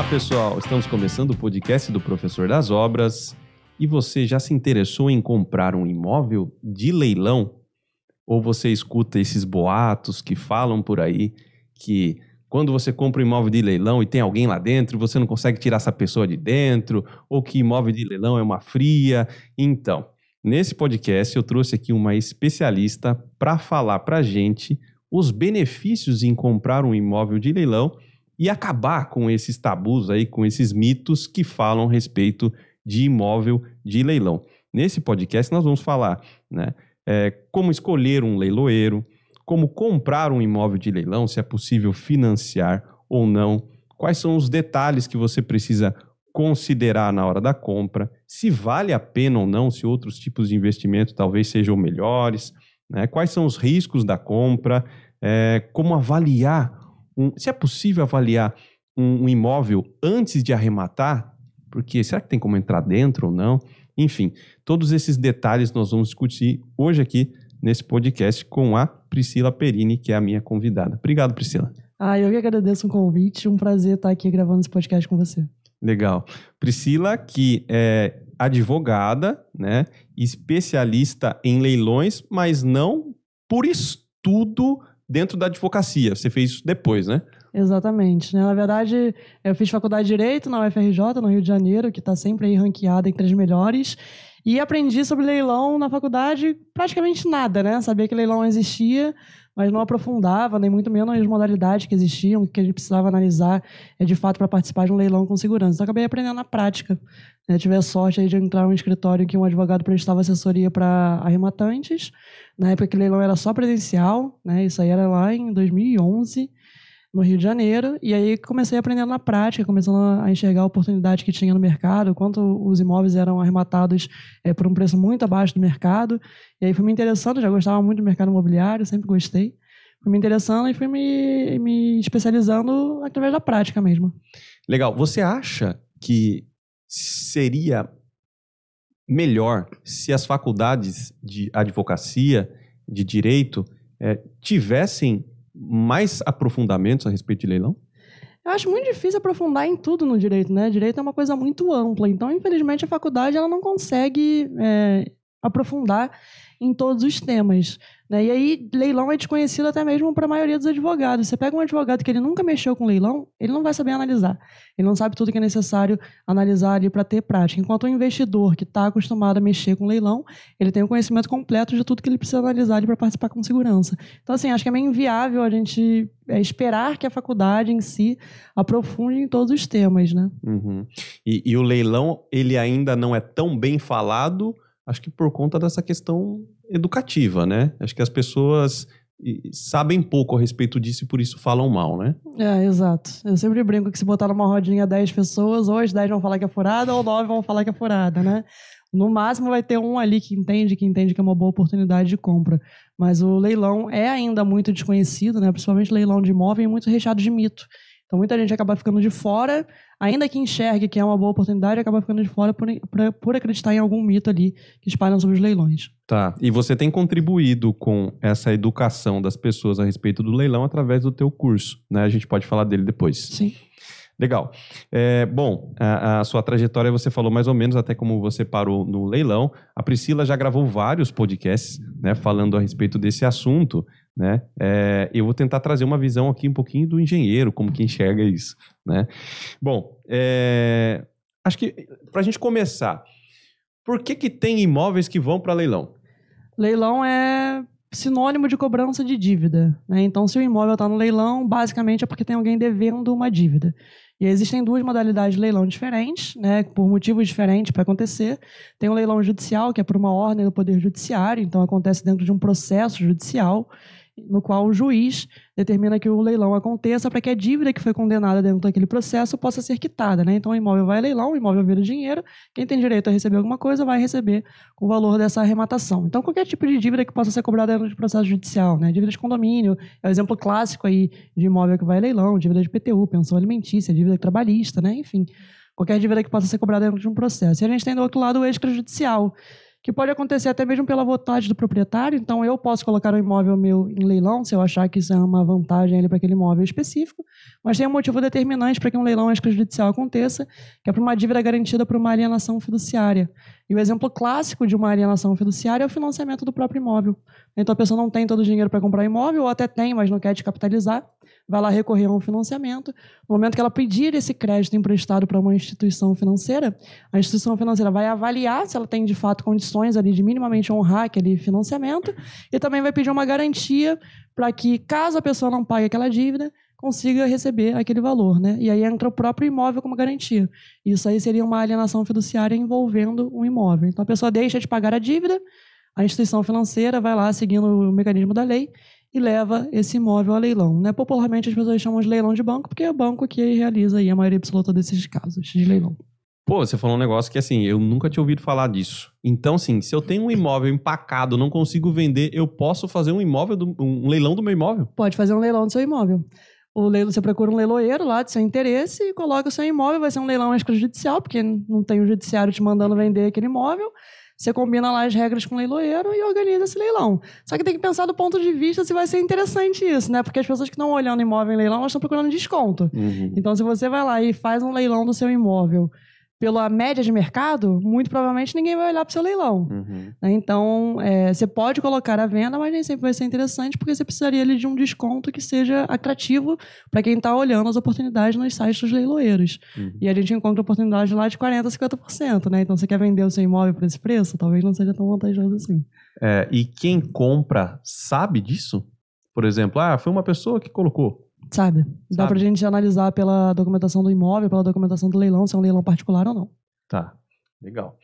Olá, pessoal! Estamos começando o podcast do Professor das Obras. E você já se interessou em comprar um imóvel de leilão? Ou você escuta esses boatos que falam por aí que quando você compra um imóvel de leilão e tem alguém lá dentro, você não consegue tirar essa pessoa de dentro, ou que imóvel de leilão é uma fria? Então, nesse podcast eu trouxe aqui uma especialista para falar para gente os benefícios em comprar um imóvel de leilão e acabar com esses tabus aí, com esses mitos que falam a respeito de imóvel de leilão. Nesse podcast nós vamos falar, né, é, como escolher um leiloeiro, como comprar um imóvel de leilão, se é possível financiar ou não, quais são os detalhes que você precisa considerar na hora da compra, se vale a pena ou não, se outros tipos de investimento talvez sejam melhores, né, quais são os riscos da compra, é, como avaliar um, se é possível avaliar um, um imóvel antes de arrematar, porque será que tem como entrar dentro ou não? Enfim, todos esses detalhes nós vamos discutir hoje aqui nesse podcast com a Priscila Perini, que é a minha convidada. Obrigado, Priscila. Ah, eu que agradeço o convite. Um prazer estar aqui gravando esse podcast com você. Legal. Priscila, que é advogada, né, especialista em leilões, mas não por estudo dentro da advocacia. Você fez isso depois, né? Exatamente. Né? Na verdade, eu fiz faculdade de Direito na UFRJ, no Rio de Janeiro, que está sempre aí ranqueada entre as melhores. E aprendi sobre leilão na faculdade praticamente nada, né? Sabia que leilão existia, mas não aprofundava, nem muito menos as modalidades que existiam, que a gente precisava analisar, é, de fato, para participar de um leilão com segurança. Então, acabei aprendendo na prática. Eu tive a sorte de entrar em um escritório que um advogado prestava assessoria para arrematantes. Na época que o leilão era só presencial, né? Isso aí era lá em 2011 no Rio de Janeiro, e aí comecei aprendendo na prática, começando a enxergar a oportunidade que tinha no mercado, quanto os imóveis eram arrematados é, por um preço muito abaixo do mercado, e aí fui me interessando, já gostava muito do mercado imobiliário, sempre gostei, fui me interessando e fui me, me especializando através da prática mesmo. Legal. Você acha que seria melhor se as faculdades de advocacia, de direito, é, tivessem mais aprofundamentos a respeito de leilão? Eu acho muito difícil aprofundar em tudo no direito, né? Direito é uma coisa muito ampla, então, infelizmente, a faculdade ela não consegue é, aprofundar em todos os temas. Né? E aí, leilão é desconhecido até mesmo para a maioria dos advogados. Você pega um advogado que ele nunca mexeu com leilão, ele não vai saber analisar. Ele não sabe tudo que é necessário analisar ali para ter prática. Enquanto o investidor que está acostumado a mexer com leilão, ele tem o conhecimento completo de tudo que ele precisa analisar ali para participar com segurança. Então, assim, acho que é meio inviável a gente é, esperar que a faculdade em si aprofunde em todos os temas, né? Uhum. E, e o leilão, ele ainda não é tão bem falado acho que por conta dessa questão educativa, né? Acho que as pessoas sabem pouco a respeito disso e por isso falam mal, né? É, exato. Eu sempre brinco que se botar numa rodinha 10 pessoas, ou as 10 vão falar que é furada, ou 9 vão falar que é furada, né? No máximo vai ter um ali que entende, que entende que é uma boa oportunidade de compra. Mas o leilão é ainda muito desconhecido, né? Principalmente leilão de imóvel, e muito recheado de mito. Então muita gente acaba ficando de fora, ainda que enxergue que é uma boa oportunidade, acaba ficando de fora por, por, por acreditar em algum mito ali que espalham sobre os leilões. Tá. E você tem contribuído com essa educação das pessoas a respeito do leilão através do teu curso, né? A gente pode falar dele depois. Sim. Legal. É, bom, a, a, sua trajetória você falou mais ou menos até como você parou no leilão. A Priscila já gravou vários podcasts, né, falando a respeito desse assunto. Né? É, eu vou tentar trazer uma visão aqui um pouquinho do engenheiro, como que enxerga isso. Né? Bom, é, acho que para a gente começar, por que, que tem imóveis que vão para leilão? Leilão é sinônimo de cobrança de dívida. Né? Então, se o imóvel está no leilão, basicamente é porque tem alguém devendo uma dívida. E existem duas modalidades de leilão diferentes, né, por motivos diferentes para acontecer. Tem o leilão judicial, que é por uma ordem do Poder Judiciário, então acontece dentro de um processo judicial no qual o juiz determina que o leilão aconteça para que a dívida que foi condenada dentro daquele processo possa ser quitada. Né? Então, o imóvel vai a leilão, o imóvel vira dinheiro, quem tem direito a receber alguma coisa vai receber o valor dessa arrematação. Então, qualquer tipo de dívida que possa ser cobrada dentro de processo judicial, né? dívida de condomínio, é o exemplo clássico aí de imóvel que vai a leilão, dívida de PTU, pensão alimentícia, dívida trabalhista, né? enfim, qualquer dívida que possa ser cobrada dentro de um processo. E a gente tem do outro lado o extrajudicial, que pode acontecer até mesmo pela vontade do proprietário. Então, eu posso colocar um imóvel meu em leilão, se eu achar que isso é uma vantagem para aquele imóvel específico, mas tem um motivo determinante para que um leilão extrajudicial aconteça, que é para uma dívida garantida por uma alienação fiduciária. E o exemplo clássico de uma alienação fiduciária é o financiamento do próprio imóvel. Então, a pessoa não tem todo o dinheiro para comprar imóvel, ou até tem, mas não quer descapitalizar vai lá recorrer a um financiamento. No momento que ela pedir esse crédito emprestado para uma instituição financeira, a instituição financeira vai avaliar se ela tem de fato condições ali de minimamente honrar aquele financiamento e também vai pedir uma garantia para que, caso a pessoa não pague aquela dívida, consiga receber aquele valor, né? E aí entra o próprio imóvel como garantia. Isso aí seria uma alienação fiduciária envolvendo um imóvel. Então a pessoa deixa de pagar a dívida, a instituição financeira vai lá seguindo o mecanismo da lei e leva esse imóvel a leilão. Né? Popularmente as pessoas chamam de leilão de banco, porque é o banco que realiza aí a maioria absoluta desses casos de leilão. Pô, você falou um negócio que assim, eu nunca tinha ouvido falar disso. Então, sim, se eu tenho um imóvel empacado, não consigo vender, eu posso fazer um imóvel, do, um leilão do meu imóvel? Pode fazer um leilão do seu imóvel. O leilão, você procura um leiloeiro lá de seu interesse e coloca o seu imóvel, vai ser um leilão extrajudicial, porque não tem o judiciário te mandando vender aquele imóvel. Você combina lá as regras com o leiloeiro e organiza esse leilão. Só que tem que pensar do ponto de vista se vai ser interessante isso, né? Porque as pessoas que estão olhando imóvel em leilão, elas estão procurando desconto. Uhum. Então, se você vai lá e faz um leilão do seu imóvel pela média de mercado, muito provavelmente ninguém vai olhar para o seu leilão. Uhum. Né? Então, é, você pode colocar a venda, mas nem sempre vai ser interessante, porque você precisaria ali, de um desconto que seja atrativo para quem está olhando as oportunidades nos sites dos leiloeiros. Uhum. E a gente encontra oportunidades lá de 40%, 50%. Né? Então, você quer vender o seu imóvel por esse preço? Talvez não seja tão vantajoso assim. É, e quem compra sabe disso? Por exemplo, ah, foi uma pessoa que colocou. Sabe? Dá Sabe? pra gente analisar pela documentação do imóvel, pela documentação do leilão, se é um leilão particular ou não. Tá. Legal.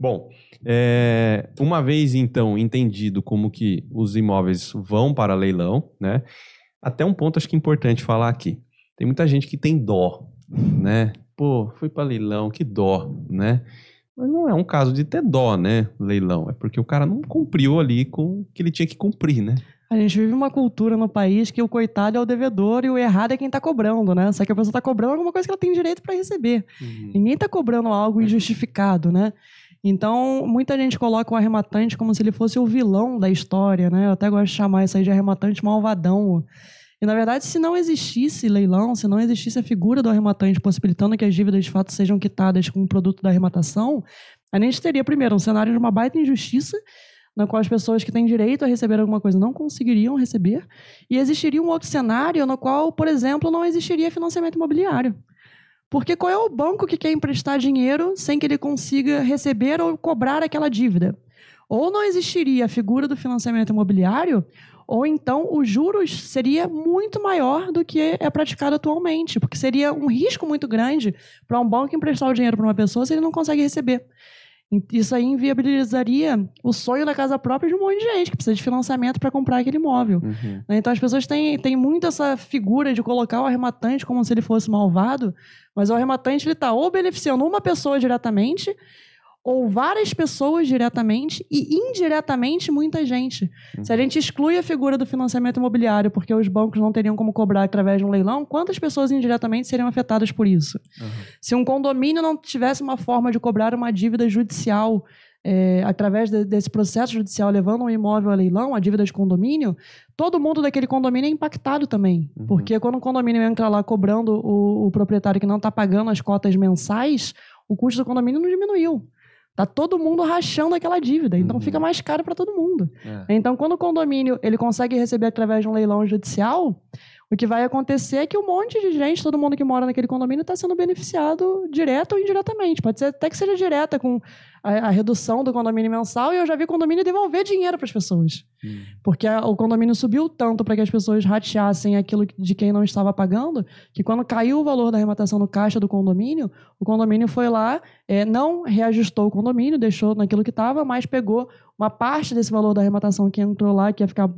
Bom, é, uma vez então entendido como que os imóveis vão para leilão, né? Até um ponto acho que é importante falar aqui. Tem muita gente que tem dó, né? Pô, fui para leilão, que dó, né? Mas não é um caso de ter dó, né? Leilão. É porque o cara não cumpriu ali com o que ele tinha que cumprir, né? A gente vive uma cultura no país que o coitado é o devedor e o errado é quem está cobrando, né? Só que a pessoa está cobrando alguma coisa que ela tem direito para receber. Uhum. Ninguém está cobrando algo injustificado, né? Então, muita gente coloca o arrematante como se ele fosse o vilão da história, né? Eu até gosto de chamar isso aí de arrematante malvadão. E, na verdade, se não existisse leilão, se não existisse a figura do arrematante possibilitando que as dívidas de fato sejam quitadas com o produto da arrematação, a gente teria, primeiro, um cenário de uma baita injustiça na qual as pessoas que têm direito a receber alguma coisa não conseguiriam receber, e existiria um outro cenário no qual, por exemplo, não existiria financiamento imobiliário. Porque qual é o banco que quer emprestar dinheiro sem que ele consiga receber ou cobrar aquela dívida? Ou não existiria a figura do financiamento imobiliário, ou então os juros seria muito maior do que é praticado atualmente, porque seria um risco muito grande para um banco emprestar o dinheiro para uma pessoa se ele não consegue receber. Isso aí inviabilizaria o sonho da casa própria de um monte de gente que precisa de financiamento para comprar aquele imóvel. Uhum. Né? Então as pessoas têm, têm muito essa figura de colocar o arrematante como se ele fosse malvado, mas o arrematante ele está ou beneficiando uma pessoa diretamente ou várias pessoas diretamente e indiretamente muita gente. Uhum. Se a gente exclui a figura do financiamento imobiliário porque os bancos não teriam como cobrar através de um leilão, quantas pessoas indiretamente seriam afetadas por isso? Uhum. Se um condomínio não tivesse uma forma de cobrar uma dívida judicial é, através de, desse processo judicial levando um imóvel a leilão, a dívida de condomínio, todo mundo daquele condomínio é impactado também. Uhum. Porque quando o condomínio entra lá cobrando o, o proprietário que não está pagando as cotas mensais, o custo do condomínio não diminuiu. Tá todo mundo rachando aquela dívida, então uhum. fica mais caro para todo mundo. É. Então, quando o condomínio ele consegue receber através de um leilão judicial, o que vai acontecer é que um monte de gente, todo mundo que mora naquele condomínio, está sendo beneficiado direto ou indiretamente. Pode ser até que seja direta com a, a, redução do condomínio mensal e eu já vi condomínio devolver dinheiro para as pessoas. Hum. Porque a, o condomínio subiu tanto para que as pessoas rateassem aquilo de quem não estava pagando, que quando caiu o valor da arrematação no caixa do condomínio, o condomínio foi lá, é, não reajustou o condomínio, deixou naquilo que estava, mas pegou uma parte desse valor da arrematação que entrou lá, que ia ficar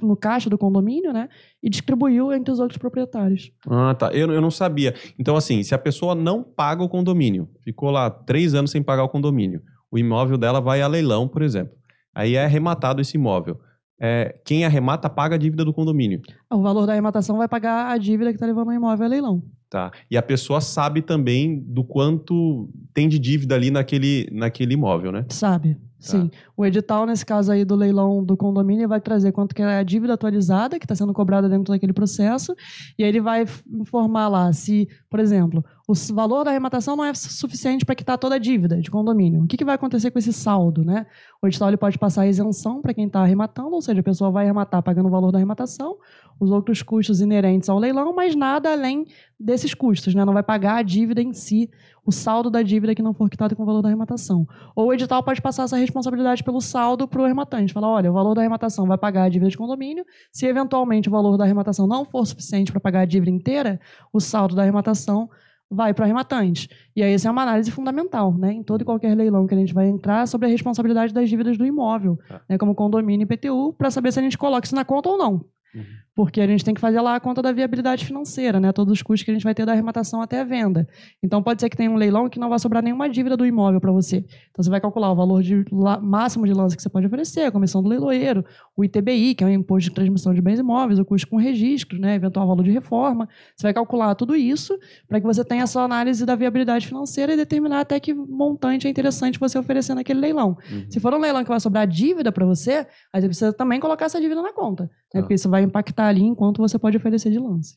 no caixa do condomínio, né? E distribuiu entre os outros proprietários. Ah, tá. Eu, eu não sabia. Então, assim, se a pessoa não paga o condomínio, ficou lá três anos sem pagar o condomínio, o imóvel dela vai a leilão, por exemplo. Aí é arrematado esse imóvel. É, quem arremata paga a dívida do condomínio. O valor da arrematação vai pagar a dívida que está levando o imóvel a leilão. Tá. E a pessoa sabe também do quanto tem de dívida ali naquele, naquele imóvel, né? Sabe Sim. O edital, nesse caso aí do leilão do condomínio, vai trazer quanto que é a dívida atualizada que está sendo cobrada dentro daquele processo, e aí ele vai informar lá se, por exemplo, o valor da arrematação não é suficiente para quitar toda a dívida de condomínio. O que, que vai acontecer com esse saldo? Né? O edital ele pode passar a isenção para quem está arrematando, ou seja, a pessoa vai arrematar pagando o valor da arrematação, os outros custos inerentes ao leilão, mas nada além desses custos, né? não vai pagar a dívida em si, o saldo da dívida que não for quitado com o valor da arrematação. Ou o edital pode passar essa responsabilidade pelo saldo para o arrematante. Falar, olha, o valor da arrematação vai pagar a dívida de condomínio. Se eventualmente o valor da arrematação não for suficiente para pagar a dívida inteira, o saldo da arrematação vai para o arrematante. E aí essa é uma análise fundamental, né? Em todo e qualquer leilão que a gente vai entrar sobre a responsabilidade das dívidas do imóvel, ah. né? como condomínio e PTU, para saber se a gente coloca isso na conta ou não. Uhum. Porque a gente tem que fazer lá a conta da viabilidade financeira, né? Todos os custos que a gente vai ter da arrematação até a venda. Então pode ser que tenha um leilão que não vai sobrar nenhuma dívida do imóvel para você. Então você vai calcular o valor de máximo de lance que você pode oferecer, a comissão do leiloeiro, o ITBI, que é o imposto de transmissão de bens imóveis, o custo com registro, né? eventual valor de reforma. Você vai calcular tudo isso para que você tenha a sua análise da viabilidade financeira e determinar até que montante é interessante você oferecer naquele leilão. Uhum. Se for um leilão que vai sobrar dívida para você, aí você precisa também colocar essa dívida na conta, né? Ah. porque isso vai impactar ali enquanto você pode oferecer de lance.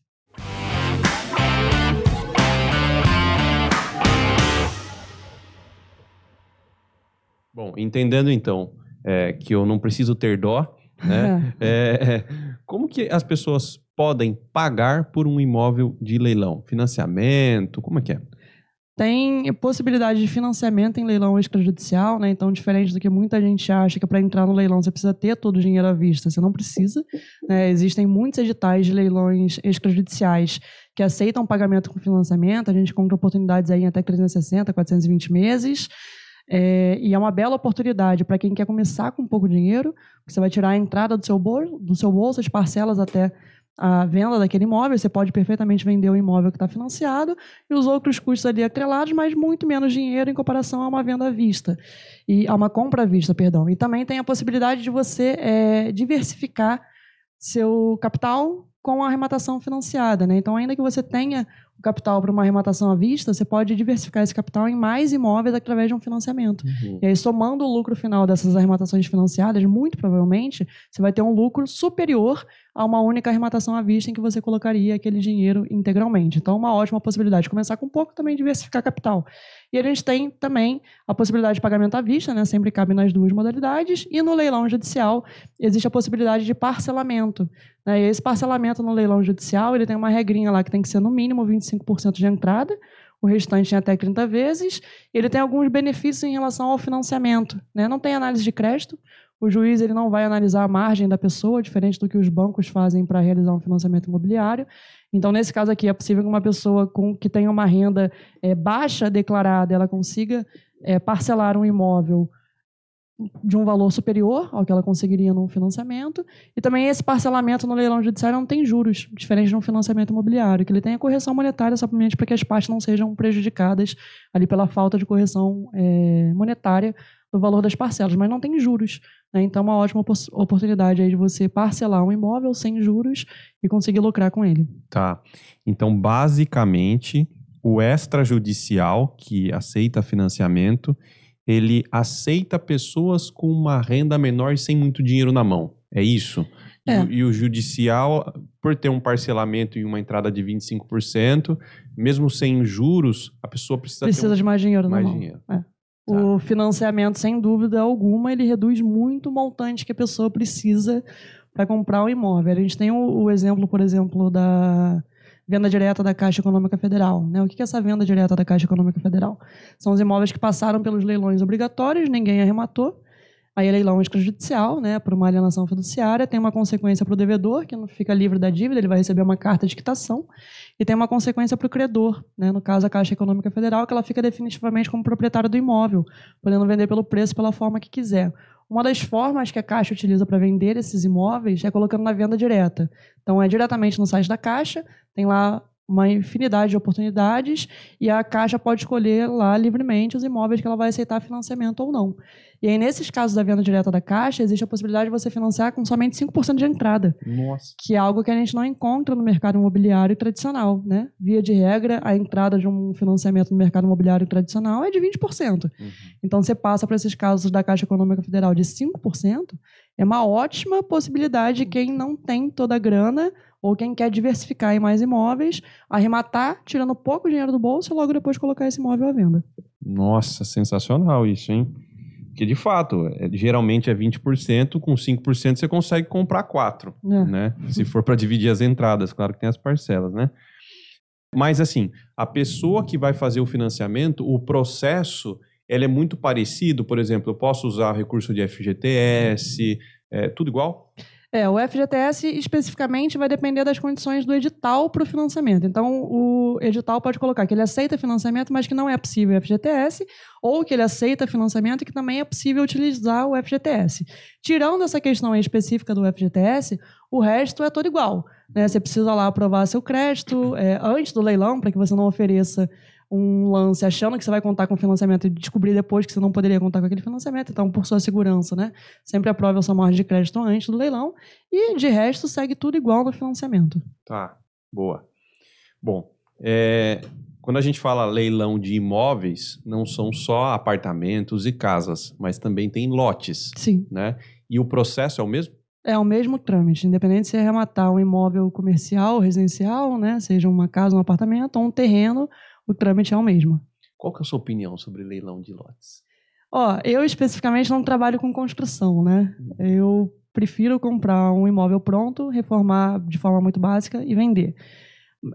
Bom, entendendo então é, que eu não preciso ter dó, né? é, é, como que as pessoas podem pagar por um imóvel de leilão? Financiamento, como é que é? Tem possibilidade de financiamento em leilão extrajudicial, né? Então, diferente do que muita gente acha que para entrar no leilão você precisa ter todo o dinheiro à vista, você não precisa. Né? Existem muitos editais de leilões extrajudiciais que aceitam pagamento com financiamento. A gente encontra oportunidades aí em até 360, 420 meses. É, e é uma bela oportunidade para quem quer começar com pouco dinheiro. Você vai tirar a entrada do seu bolso, do seu bolso as parcelas até a venda daquele imóvel, você pode perfeitamente vender o imóvel que está financiado e os outros custos ali atrelados, mas muito menos dinheiro em comparação a uma venda à vista, e a uma compra à vista, perdão. E também tem a possibilidade de você é, diversificar seu capital com a arrematação financiada. Né? Então, ainda que você tenha o capital para uma arrematação à vista, você pode diversificar esse capital em mais imóveis através de um financiamento. Uhum. E aí, somando o lucro final dessas arrematações financiadas, muito provavelmente, você vai ter um lucro superior a uma única arrematação à vista em que você colocaria aquele dinheiro integralmente. Então, uma ótima possibilidade de começar com pouco também diversificar capital. E a gente tem também a possibilidade de pagamento à vista, né? sempre cabe nas duas modalidades, e no leilão judicial existe a possibilidade de parcelamento. Né? E esse parcelamento no leilão judicial ele tem uma regrinha lá que tem que ser no mínimo 25% de entrada, o restante em até 30 vezes. Ele tem alguns benefícios em relação ao financiamento. Né? Não tem análise de crédito, o juiz ele não vai analisar a margem da pessoa, diferente do que os bancos fazem para realizar um financiamento imobiliário. Então, nesse caso aqui, é possível que uma pessoa com, que tenha uma renda é, baixa declarada, ela consiga é, parcelar um imóvel de um valor superior ao que ela conseguiria num financiamento. E também esse parcelamento no leilão judiciário não tem juros, diferente de um financiamento imobiliário, que ele tem correção monetária simplesmente para que as partes não sejam prejudicadas ali pela falta de correção é, monetária do valor das parcelas, mas não tem juros. Né? Então, é uma ótima oportunidade aí de você parcelar um imóvel sem juros e conseguir lucrar com ele. Tá. Então, basicamente, o extrajudicial que aceita financiamento, ele aceita pessoas com uma renda menor e sem muito dinheiro na mão. É isso? É. E, e, o judicial, por ter um parcelamento e uma entrada de 25%, mesmo sem juros, a pessoa precisa, precisa um, de mais dinheiro mais na mão. Dinheiro. É. Tá. O financiamento, sem dúvida alguma, ele reduz muito o montante que a pessoa precisa para comprar o imóvel. A gente tem o, o, exemplo, por exemplo, da venda direta da Caixa Econômica Federal. Né? O que é essa venda direta da Caixa Econômica Federal? São os imóveis que passaram pelos leilões obrigatórios, ninguém arrematou, Aí leilão extrajudicial, né, por uma alienação fiduciária, tem uma consequência para o devedor, que não fica livre da dívida, ele vai receber uma carta de quitação, e tem uma consequência para o credor, né, no caso a Caixa Econômica Federal, que ela fica definitivamente como proprietária do imóvel, podendo vender pelo preço, pela forma que quiser. Uma das formas que a Caixa utiliza para vender esses imóveis é colocando na venda direta. Então é diretamente no site da Caixa, tem lá uma infinidade de oportunidades e a Caixa pode escolher lá livremente os imóveis que ela vai aceitar financiamento ou não. E aí, nesses casos da venda direta da Caixa, existe a possibilidade de você financiar com somente 5% de entrada. Nossa. Que é algo que a gente não encontra no mercado imobiliário tradicional, né? Via de regra, a entrada de um financiamento no mercado imobiliário tradicional é de 20%. Uhum. Então, você passa para esses casos da Caixa Econômica Federal de 5%, é uma ótima possibilidade de quem não tem toda a grana ou quem quer diversificar em mais imóveis, arrematar, tirando pouco dinheiro do bolso e logo depois colocar esse imóvel à venda. Nossa, sensacional isso, hein? Que de fato, é, geralmente é 20%, com 5% você consegue comprar 4, é. né? Se for para dividir as entradas, claro que tem as parcelas, né? Mas assim, a pessoa que vai fazer o financiamento, o processo, ele é muito parecido, por exemplo, eu posso usar recurso de FGTS, é, tudo igual? É, o FGTS especificamente vai depender das condições do edital para o financiamento. Então, o edital pode colocar que ele aceita financiamento, mas que não é possível o FGTS, ou que ele aceita financiamento e que também é possível utilizar o FGTS. Tirando essa questão específica do FGTS, o resto é todo igual. Né? Você precisa lá aprovar seu crédito é, antes do leilão, para que você não ofereça um lance achando que você vai contar com financiamento e descobrir depois que você não poderia contar com aquele financiamento. Então, por sua segurança, né? Sempre aprove a sua margem de crédito antes do leilão e, de resto, segue tudo igual no financiamento. Tá, boa. Bom, é, quando a gente fala leilão de imóveis, não são só apartamentos e casas, mas também tem lotes. Sim. Né? E o processo é o mesmo? É o mesmo trâmite, independente se arrematar um imóvel comercial, residencial, né, seja uma casa, um apartamento ou um terreno, o trâmite é o mesmo. Qual que é a sua opinião sobre leilão de lotes? Ó, eu especificamente não trabalho com construção, né? Eu prefiro comprar um imóvel pronto, reformar de forma muito básica e vender.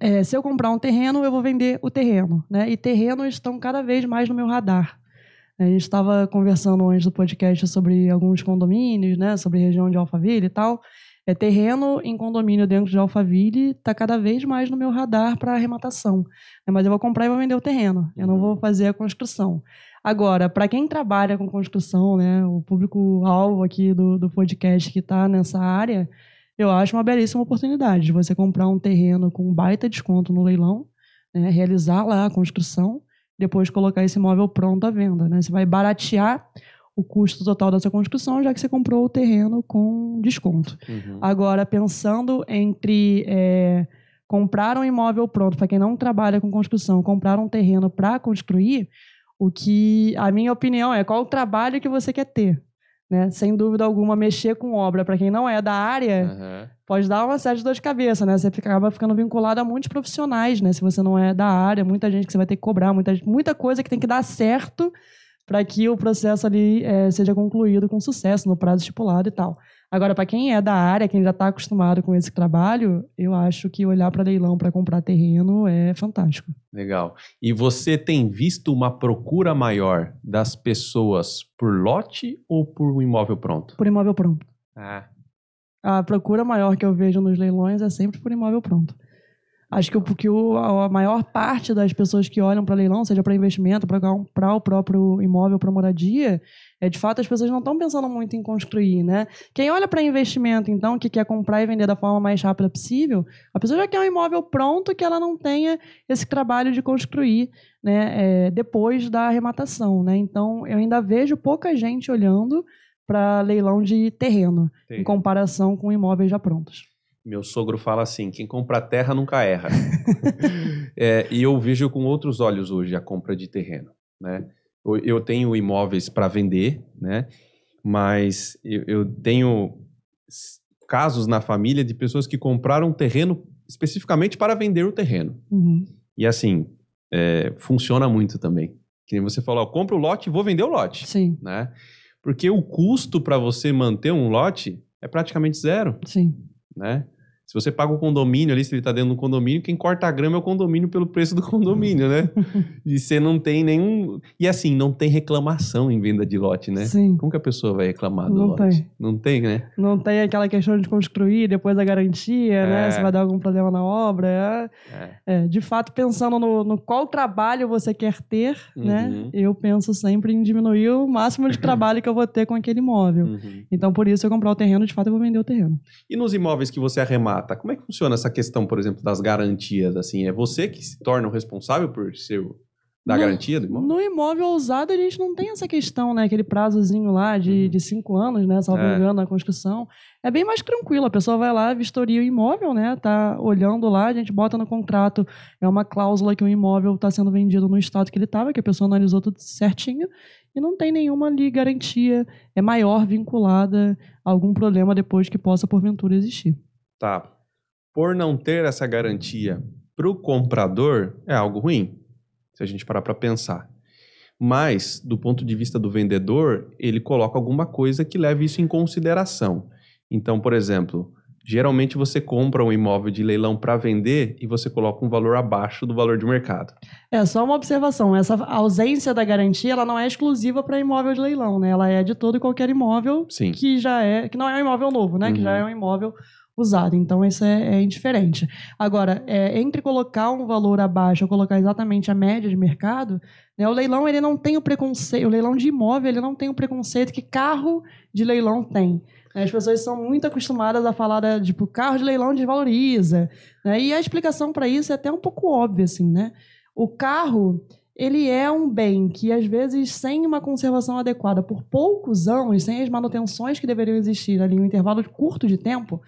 É, se eu comprar um terreno, eu vou vender o terreno, né? E terrenos estão cada vez mais no meu radar. A gente estava conversando antes do podcast sobre alguns condomínios, né? Sobre região de Alphaville e tal. É, terreno em condomínio dentro de Alphaville está cada vez mais no meu radar para arrematação. É, mas eu vou comprar e vou vender o terreno. Eu não vou fazer a construção. Agora, para quem trabalha com construção, né, o público-alvo aqui do, do podcast que está nessa área, eu acho uma belíssima oportunidade de você comprar um terreno com um baita desconto no leilão, né, realizar lá a construção, depois colocar esse imóvel pronto à venda. Né? Você vai baratear o custo total da sua construção, já que você comprou o terreno com desconto. Uhum. Agora, pensando entre é, comprar um imóvel pronto, para quem não trabalha com construção, comprar um terreno para construir, o que a minha opinião é qual o trabalho que você quer ter. Né? Sem dúvida alguma, mexer com obra, para quem não é da área, uhum. pode dar uma série de dor de cabeça, né? Você acaba ficando vinculado a muitos profissionais, né? Se você não é da área, muita gente que você vai ter que cobrar, muita, muita coisa que tem que dar certo para que o processo ali é, seja concluído com sucesso no prazo estipulado e tal. Agora, para quem é da área, quem já está acostumado com esse trabalho, eu acho que olhar para leilão para comprar terreno é fantástico. Legal. E você tem visto uma procura maior das pessoas por lote ou por um imóvel pronto? Por imóvel pronto. Ah. A procura maior que eu vejo nos leilões é sempre por imóvel pronto. Acho que porque o, a maior parte das pessoas que olham para leilão, seja para investimento, para comprar o próprio imóvel para moradia, é de fato as pessoas não estão pensando muito em construir, né? Quem olha para investimento, então, que quer comprar e vender da forma mais rápida possível, a pessoa já quer um imóvel pronto que ela não tenha esse trabalho de construir, né? É, depois da arrematação, né? Então, eu ainda vejo pouca gente olhando para leilão de terreno, Sim. em comparação com imóveis já prontos. Meu sogro fala assim: quem compra terra nunca erra. é, e eu vejo com outros olhos hoje a compra de terreno. Né? Eu tenho imóveis para vender, né? mas eu, eu, tenho casos na família de pessoas que compraram terreno especificamente para vender o terreno. Uhum. E assim, é, funciona muito também. Que nem você falou: compra o lote e vou vender o lote. Sim. Né? Porque o custo para você manter um lote é praticamente zero. Sim. Né? Se você paga o condomínio ali, se ele está dentro do condomínio, quem corta a grama é o condomínio pelo preço do condomínio, né? e você não tem nenhum. E assim, não tem reclamação em venda de lote, né? Sim. Como que a pessoa vai reclamar do não lote? Tem. Não tem, né? Não tem aquela questão de construir depois da garantia, né? é. né? Se vai dar algum problema na obra. É. É. é. de fato, pensando no, no, qual trabalho você quer ter, né? uhum. né? Eu penso sempre em diminuir o máximo de trabalho que eu vou ter com aquele imóvel. Uhum. Então, por isso, eu comprar o terreno, de fato, eu vou vender o terreno. E nos imóveis que você arremata? Data. Como é que funciona essa questão, por exemplo, das garantias? Assim, é você que se torna o responsável por ser da No- garantia do imóvel? No imóvel usado, a gente não tem essa questão, né? Aquele prazozinho lá de, Uhum. de cinco anos, né? Salvo É. engano, na construção. É bem mais tranquilo. A pessoa vai lá, vistoria o imóvel, né? Tá olhando lá, a gente bota no contrato. É uma cláusula que o imóvel está sendo vendido no estado que ele estava, que a pessoa analisou tudo certinho. E não tem nenhuma ali garantia é maior vinculada a algum problema depois que possa, porventura, existir. Tá. Por não ter essa garantia para o comprador, é algo ruim, se a gente parar para pensar. Mas, do ponto de vista do vendedor, ele coloca alguma coisa que leve isso em consideração. Então, por exemplo, geralmente você compra um imóvel de leilão para vender e você coloca um valor abaixo do valor de mercado. É só uma observação. Essa ausência da garantia, ela não é exclusiva para imóvel de leilão, né? Ela é de todo e qualquer imóvel Sim. que já é, que não é um imóvel novo, né? Que já Uhum. é um imóvel usado. Então isso é, é indiferente. Agora, é, entre colocar um valor abaixo ou colocar exatamente a média de mercado, né, o leilão ele não tem o preconceito, o leilão de imóvel ele não tem o preconceito que carro de leilão tem. né? As pessoas são muito acostumadas a falar, da, tipo, carro de leilão desvaloriza. Né? E a explicação para isso é até um pouco óbvia, assim, né? O carro, ele é um bem que, às vezes, sem uma conservação adequada por poucos anos, sem as manutenções que deveriam existir ali um intervalo curto de tempo,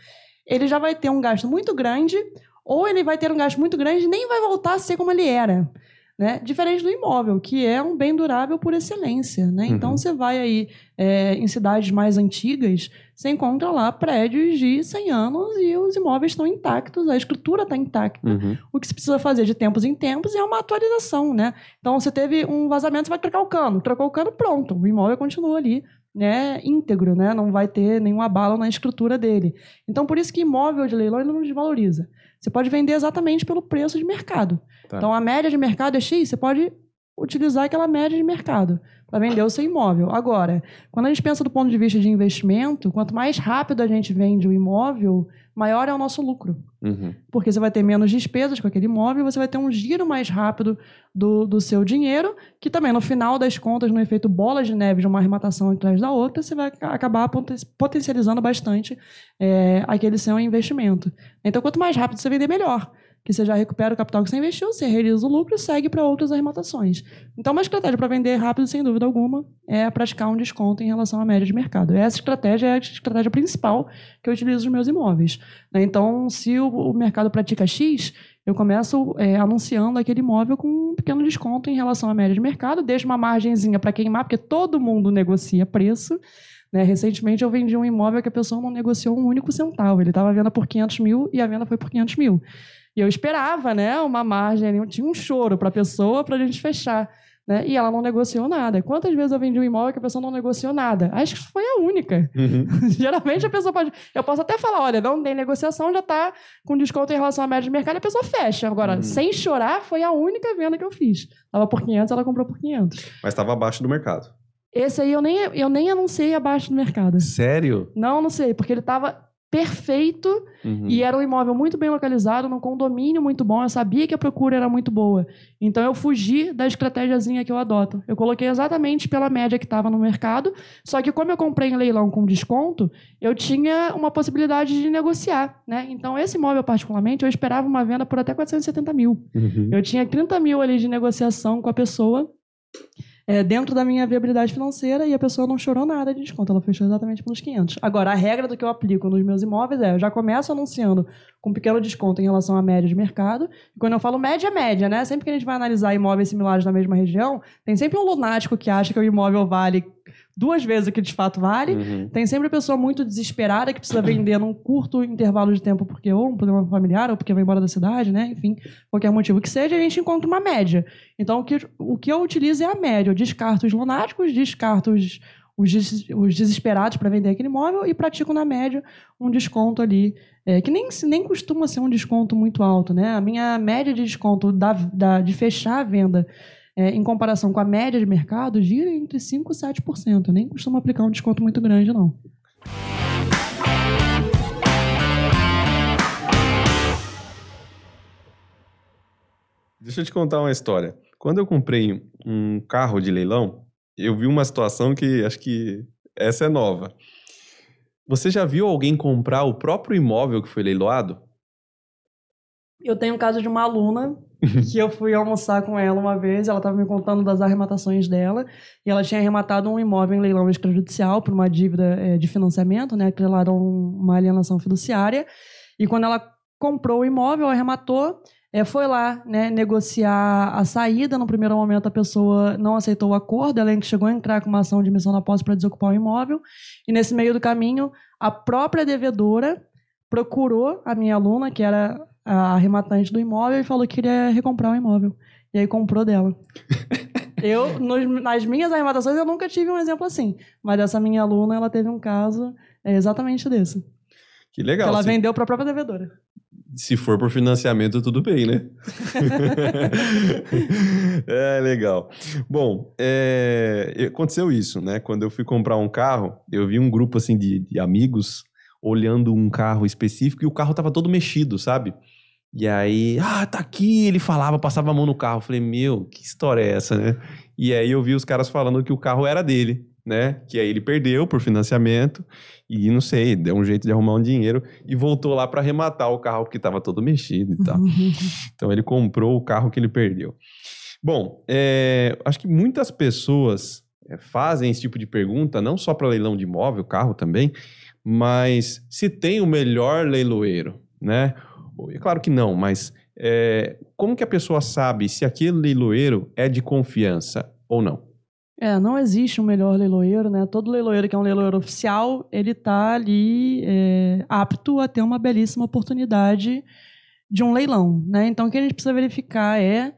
ele já vai ter um gasto muito grande, ou ele vai ter um gasto muito grande e nem vai voltar a ser como ele era. Né? Diferente do imóvel, que é um bem durável por excelência. Né? Então, Uhum. você vai aí é, em cidades mais antigas, você encontra lá prédios de 100 anos e os imóveis estão intactos, a estrutura está intacta. Uhum. O que se precisa fazer de tempos em tempos é uma atualização, né? Então, você teve um vazamento, você vai trocar o cano. Trocou o cano, pronto. O imóvel continua ali, né? Íntegro, né? Não vai ter nenhum abalo na estrutura dele. Então, por isso que imóvel de leilão não desvaloriza. Você pode vender exatamente pelo preço de mercado. Tá. Então, a média de mercado é X, você pode utilizar aquela média de mercado para vender o seu imóvel. Agora, quando a gente pensa do ponto de vista de investimento, quanto mais rápido a gente vende o imóvel, maior é o nosso lucro Uhum. porque você vai ter menos despesas com aquele imóvel, você vai ter um giro mais rápido do, do seu dinheiro, que também, no final das contas, no efeito bola de neve de uma arrematação atrás da outra, você vai ca- acabar poten- potencializando bastante é, aquele seu investimento. Então, quanto mais rápido você vender, melhor. Que você já recupera o capital que você investiu, você realiza o lucro e segue para outras arrematações. Então, uma estratégia para vender rápido, sem dúvida alguma, é praticar um desconto em relação à média de mercado. Essa estratégia é a estratégia principal que eu utilizo nos meus imóveis. né? Então, se o, mercado pratica X, eu começo é, anunciando aquele imóvel com um pequeno desconto em relação à média de mercado, deixo uma margenzinha para queimar, porque todo mundo negocia preço. né? Recentemente eu vendi um imóvel que a pessoa não negociou um único centavo. Ele estava à venda por 500 mil e a venda foi por 500 mil. E eu esperava né, uma margem, ali, tinha um choro para a pessoa para a gente fechar. Né? E ela não negociou nada. Quantas vezes eu vendi um imóvel que a pessoa não negociou nada? Acho que foi a única. Uhum. Geralmente a pessoa pode. Eu posso até falar: olha, não tem negociação, já está com desconto em relação à média de mercado e a pessoa fecha. Agora, Uhum. sem chorar, foi a única venda que eu fiz. Tava por 500, ela comprou por 500. Mas estava abaixo do mercado. Esse aí eu nem, eu nem anunciei abaixo do mercado. Sério? Não anunciei, porque ele estava perfeito Uhum. e era um imóvel muito bem localizado, num condomínio muito bom. Eu sabia que a procura era muito boa. Então eu fugi da estratégiazinha que eu adoto. Eu coloquei exatamente pela média que estava no mercado. Só que como eu comprei em leilão com desconto, eu tinha uma possibilidade de negociar. Né? Então esse imóvel particularmente, eu esperava uma venda por até 470 mil. Uhum. Eu tinha 30 mil ali de negociação com a pessoa. É, dentro da minha viabilidade financeira e a pessoa não chorou nada de desconto, ela fechou exatamente pelos 500. Agora, a regra do que eu aplico nos meus imóveis é, eu já começo anunciando com pequeno desconto em relação à média de mercado, e quando eu falo média, é média, né? Sempre que a gente vai analisar imóveis similares na mesma região, tem sempre um lunático que acha que o imóvel vale duas vezes o que de fato vale, Uhum. tem sempre a pessoa muito desesperada que precisa vender num curto intervalo de tempo porque ou um problema familiar ou porque vai embora da cidade, né? Enfim, qualquer motivo que seja, a gente encontra uma média. Então, o que, o que eu utilizo é a média. Eu descarto os lunáticos, descarto os, os, des- os desesperados para vender aquele imóvel e pratico na média um desconto ali, é, que nem, nem costuma ser um desconto muito alto, né? A minha média de desconto da, da- de fechar a venda é, em comparação com a média de mercado, gira entre 5% e 7%. Eu nem costumo aplicar um desconto muito grande, não. Deixa eu te contar uma história. Quando eu comprei um carro de leilão, eu vi uma situação que acho que essa é nova. Você já viu alguém comprar o próprio imóvel que foi leiloado? Eu tenho um caso de uma aluna que eu fui almoçar com ela uma vez, ela estava me contando das arrematações dela, e ela tinha arrematado um imóvel em leilão extrajudicial por uma dívida é, de financiamento, né, atrelaram uma alienação fiduciária, e quando ela comprou o imóvel, arrematou, é, foi lá né, negociar a saída. No primeiro momento, a pessoa não aceitou o acordo, ela chegou a entrar com uma ação de emissão da posse para desocupar o imóvel. E nesse meio do caminho, a própria devedora procurou a minha aluna, que era a arrematante do imóvel, e falou que queria recomprar o imóvel. E aí comprou dela. eu, nos, nas minhas arrematações, eu nunca tive um exemplo assim. Mas essa minha aluna, ela teve um caso é, exatamente desse. Que legal. Que ela vendeu para a própria devedora. Se for por financiamento, tudo bem, né? é legal. Bom, é, aconteceu isso, né? Quando eu fui comprar um carro, eu vi um grupo assim de, de amigos olhando um carro específico e o carro tava todo mexido, sabe? E aí, ah, tá aqui, ele falava, passava a mão no carro. Eu falei, meu, que história é essa, né? E aí eu vi os caras falando que o carro era dele né? Que aí ele perdeu por financiamento e não sei, deu um jeito de arrumar um dinheiro e voltou lá para arrematar o carro que estava todo mexido e tal. então ele comprou o carro que ele perdeu. Bom, é, acho que muitas pessoas é, fazem esse tipo de pergunta, não só para leilão de imóvel, carro também, mas se tem o melhor leiloeiro, né? É claro que não, mas é, como que a pessoa sabe se aquele leiloeiro é de confiança ou não? É, não existe um melhor leiloeiro, né? Todo leiloeiro que é um leiloeiro oficial, ele está ali é, apto a ter uma belíssima oportunidade de um leilão, né? Então, o que a gente precisa verificar é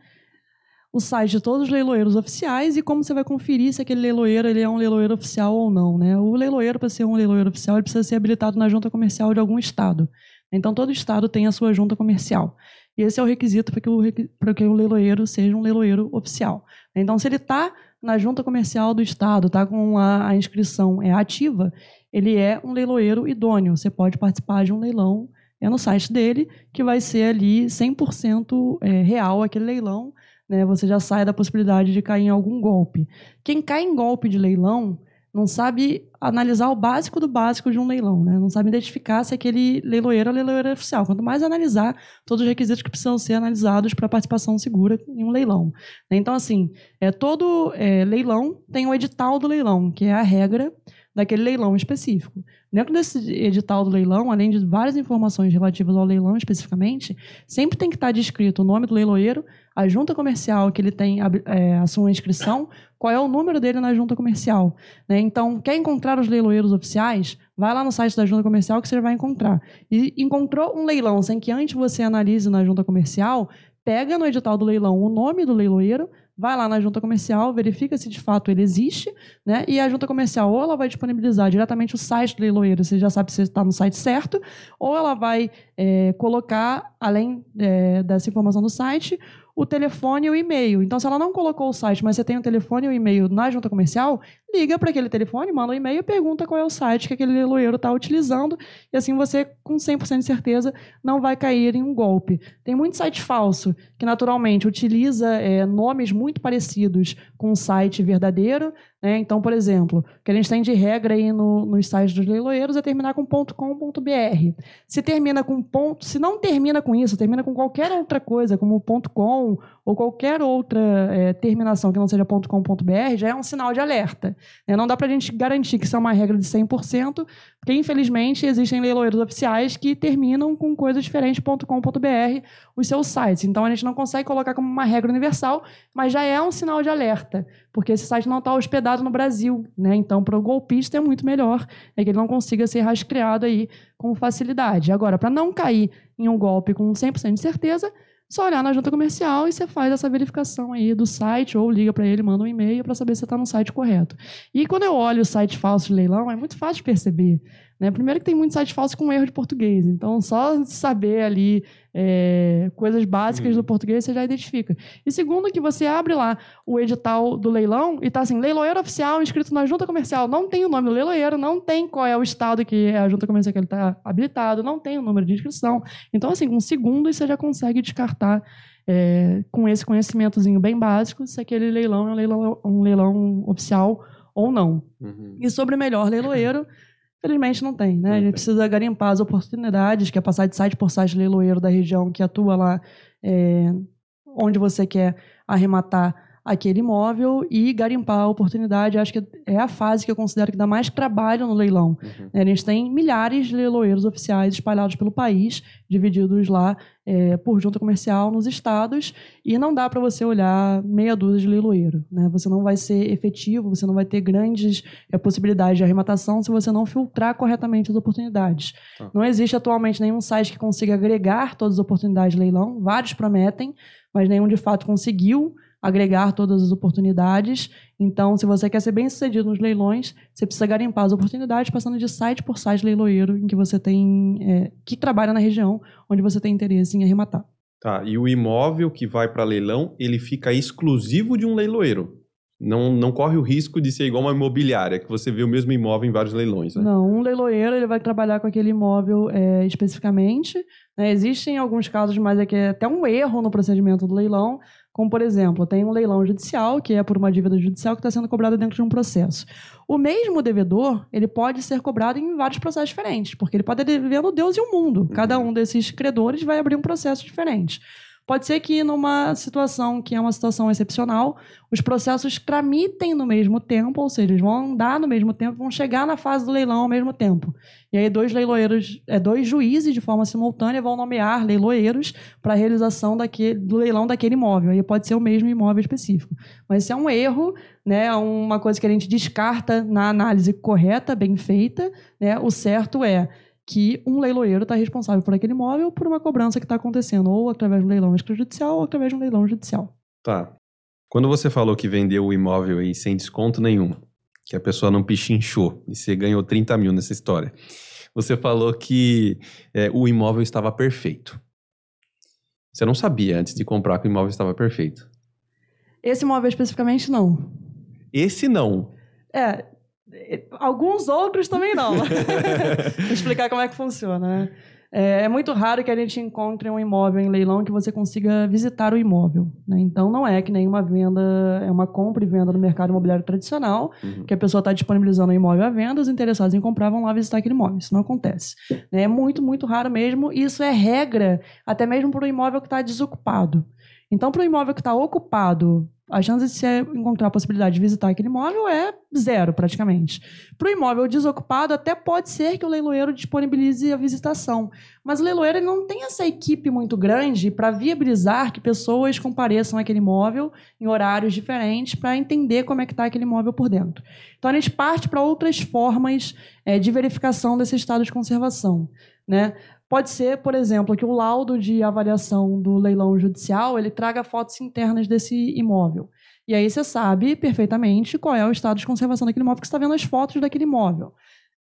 o site de todos os leiloeiros oficiais e como você vai conferir se aquele leiloeiro ele é um leiloeiro oficial ou não, né? O leiloeiro, para ser um leiloeiro oficial, ele precisa ser habilitado na junta comercial de algum estado. Então, todo estado tem a sua junta comercial. E esse é o requisito para que, o, que o leiloeiro seja um leiloeiro oficial. Então, se ele está na junta comercial do estado, tá com a, a, inscrição é ativa, ele é um leiloeiro idôneo. Você pode participar de um leilão é no site dele, que vai ser ali 100% é, real aquele leilão. Né? Você já sai da possibilidade de cair em algum golpe. Quem cai em golpe de leilão não sabe analisar o básico do básico de um leilão, né? não sabe identificar se aquele leiloeiro é leiloeiro oficial. Quanto mais analisar todos os requisitos que precisam ser analisados para participação segura em um leilão. Então, assim, é, todo é, leilão tem o edital do leilão, que é a regra daquele leilão específico. Dentro desse edital do leilão, além de várias informações relativas ao leilão especificamente, sempre tem que estar descrito o nome do leiloeiro, a junta comercial que ele tem é, a sua inscrição, qual é o número dele na junta comercial. Né? Então, quer encontrar os leiloeiros oficiais? Vai lá no site da junta comercial que você vai encontrar. E encontrou um leilão sem que antes você analise na junta comercial, pega no edital do leilão o nome do leiloeiro, vai lá na junta comercial, verifica se de fato ele existe, né? E a junta comercial ou ela vai disponibilizar diretamente o site do leiloeiro, você já sabe se está no site certo, ou ela vai é, colocar, além é, dessa informação do site, o telefone e o e-mail. Então, se ela não colocou o site, mas você tem o telefone e o e-mail na junta comercial, liga para aquele telefone, manda um e-mail e pergunta qual é o site que aquele leiloeiro está utilizando. E assim você, com 100% de certeza, não vai cair em um golpe. Tem muito site falso que, naturalmente, utiliza é, nomes muito parecidos com o site verdadeiro. Né? Então, por exemplo, o que a gente tem de regra aí no, nos sites dos leiloeiros é terminar com .com.br. Se termina com ponto, se não termina com isso, termina com qualquer outra coisa, como .com ou qualquer outra é, terminação que não seja .com.br, já é um sinal de alerta. Né? Não dá para a gente garantir que isso é uma regra de 100%, porque infelizmente existem leiloeiros oficiais que terminam com coisas diferentes .com.br os seus sites. Então a gente não consegue colocar como uma regra universal, mas já é um sinal de alerta, porque esse site não está hospedado no Brasil. Né? Então para o golpista é muito melhor é que ele não consiga ser rastreado aí com facilidade. Agora, para não cair em um golpe com 100% de certeza, só olhar na junta comercial e você faz essa verificação aí do site ou liga para ele, manda um e-mail para saber se está no site correto. E quando eu olho o site falso de leilão, é muito fácil de perceber. Né? Primeiro que tem muito site falso com erro de português, então só saber ali é, coisas básicas do hum. português você já identifica. E segundo que você abre lá o edital do leilão e tá assim, leiloeiro oficial inscrito na junta comercial, não tem o nome do leiloeiro, não tem qual é o estado que é a junta comercial que ele está habilitado, não tem o número de inscrição. Então assim, com segundos você já consegue descartar é, com esse conhecimentozinho bem básico se aquele leilão é um leilão, um leilão oficial ou não. Uhum. E sobre melhor leiloeiro Felizmente não tem, né? a gente precisa garimpar as oportunidades, que é passar de site por site leiloeiro da região que atua lá é, onde você quer arrematar aquele imóvel e garimpar a oportunidade. Acho que é a fase que eu considero que dá mais trabalho no leilão. Uhum. A gente tem milhares de leiloeiros oficiais espalhados pelo país, divididos lá é, por junta comercial nos estados, e não dá para você olhar meia dúzia de leiloeiro. Né? Você não vai ser efetivo, você não vai ter grandes é, possibilidades de arrematação se você não filtrar corretamente as oportunidades. Ah. Não existe atualmente nenhum site que consiga agregar todas as oportunidades de leilão, vários prometem, mas nenhum de fato conseguiu agregar todas as oportunidades. Então, se você quer ser bem sucedido nos leilões, você precisa garimpar as oportunidades passando de site por site leiloeiro em que você tem é, que trabalha na região onde você tem interesse em arrematar. Tá, e o imóvel que vai para leilão, ele fica exclusivo de um leiloeiro. Não, não corre o risco de ser igual uma imobiliária, que você vê o mesmo imóvel em vários leilões. Né? Não, um leiloeiro ele vai trabalhar com aquele imóvel é, especificamente. Né? Existem alguns casos, mas é que é até um erro no procedimento do leilão, como, por exemplo, tem um leilão judicial, que é por uma dívida judicial que está sendo cobrada dentro de um processo. O mesmo devedor, ele pode ser cobrado em vários processos diferentes, porque ele pode estar devendo Deus e o mundo. Cada uhum. um desses credores vai abrir um processo diferente. Pode ser que numa situação que é uma situação excepcional, os processos tramitem no mesmo tempo, ou seja, eles vão andar no mesmo tempo, vão chegar na fase do leilão ao mesmo tempo. E aí dois leiloeiros, é, dois juízes de forma simultânea vão nomear leiloeiros para a realização daquele, do leilão daquele imóvel. Aí pode ser o mesmo imóvel específico. Mas isso é um erro, né? É uma coisa que a gente descarta na análise correta, bem feita. Né? O certo é que um leiloeiro está responsável por aquele imóvel por uma cobrança que está acontecendo, ou através de um leilão extrajudicial ou através de um leilão judicial. Tá. Quando você falou que vendeu o imóvel aí sem desconto nenhum, que a pessoa não pichinchou e você ganhou 30 mil nessa história, você falou que é, o imóvel estava perfeito. Você não sabia antes de comprar que o imóvel estava perfeito. Esse imóvel especificamente não. Esse não. É, Alguns outros também não. Vou explicar como é que funciona. Né? É, é, muito raro que a gente encontre um imóvel em leilão que você consiga visitar o imóvel. Né? Então, não é que nenhuma venda, é uma compra e venda no mercado imobiliário tradicional, uhum. que a pessoa está disponibilizando o imóvel à venda, os interessados em comprar vão lá visitar aquele imóvel. Isso não acontece. Né? É muito, muito raro mesmo. E isso é regra, até mesmo para o imóvel que está desocupado. Então, para o imóvel que está ocupado a chance de você encontrar a possibilidade de visitar aquele imóvel é zero, praticamente. Para o imóvel desocupado, até pode ser que o leiloeiro disponibilize a visitação. Mas o leiloeiro não tem essa equipe muito grande para viabilizar que pessoas compareçam àquele imóvel em horários diferentes para entender como é que está aquele imóvel por dentro. Então, a gente parte para outras formas é, de verificação desse estado de conservação. Né? Pode ser, por exemplo, que o laudo de avaliação do leilão judicial ele traga fotos internas desse imóvel. E aí você sabe perfeitamente qual é o estado de conservação daquele imóvel, porque você está vendo as fotos daquele imóvel.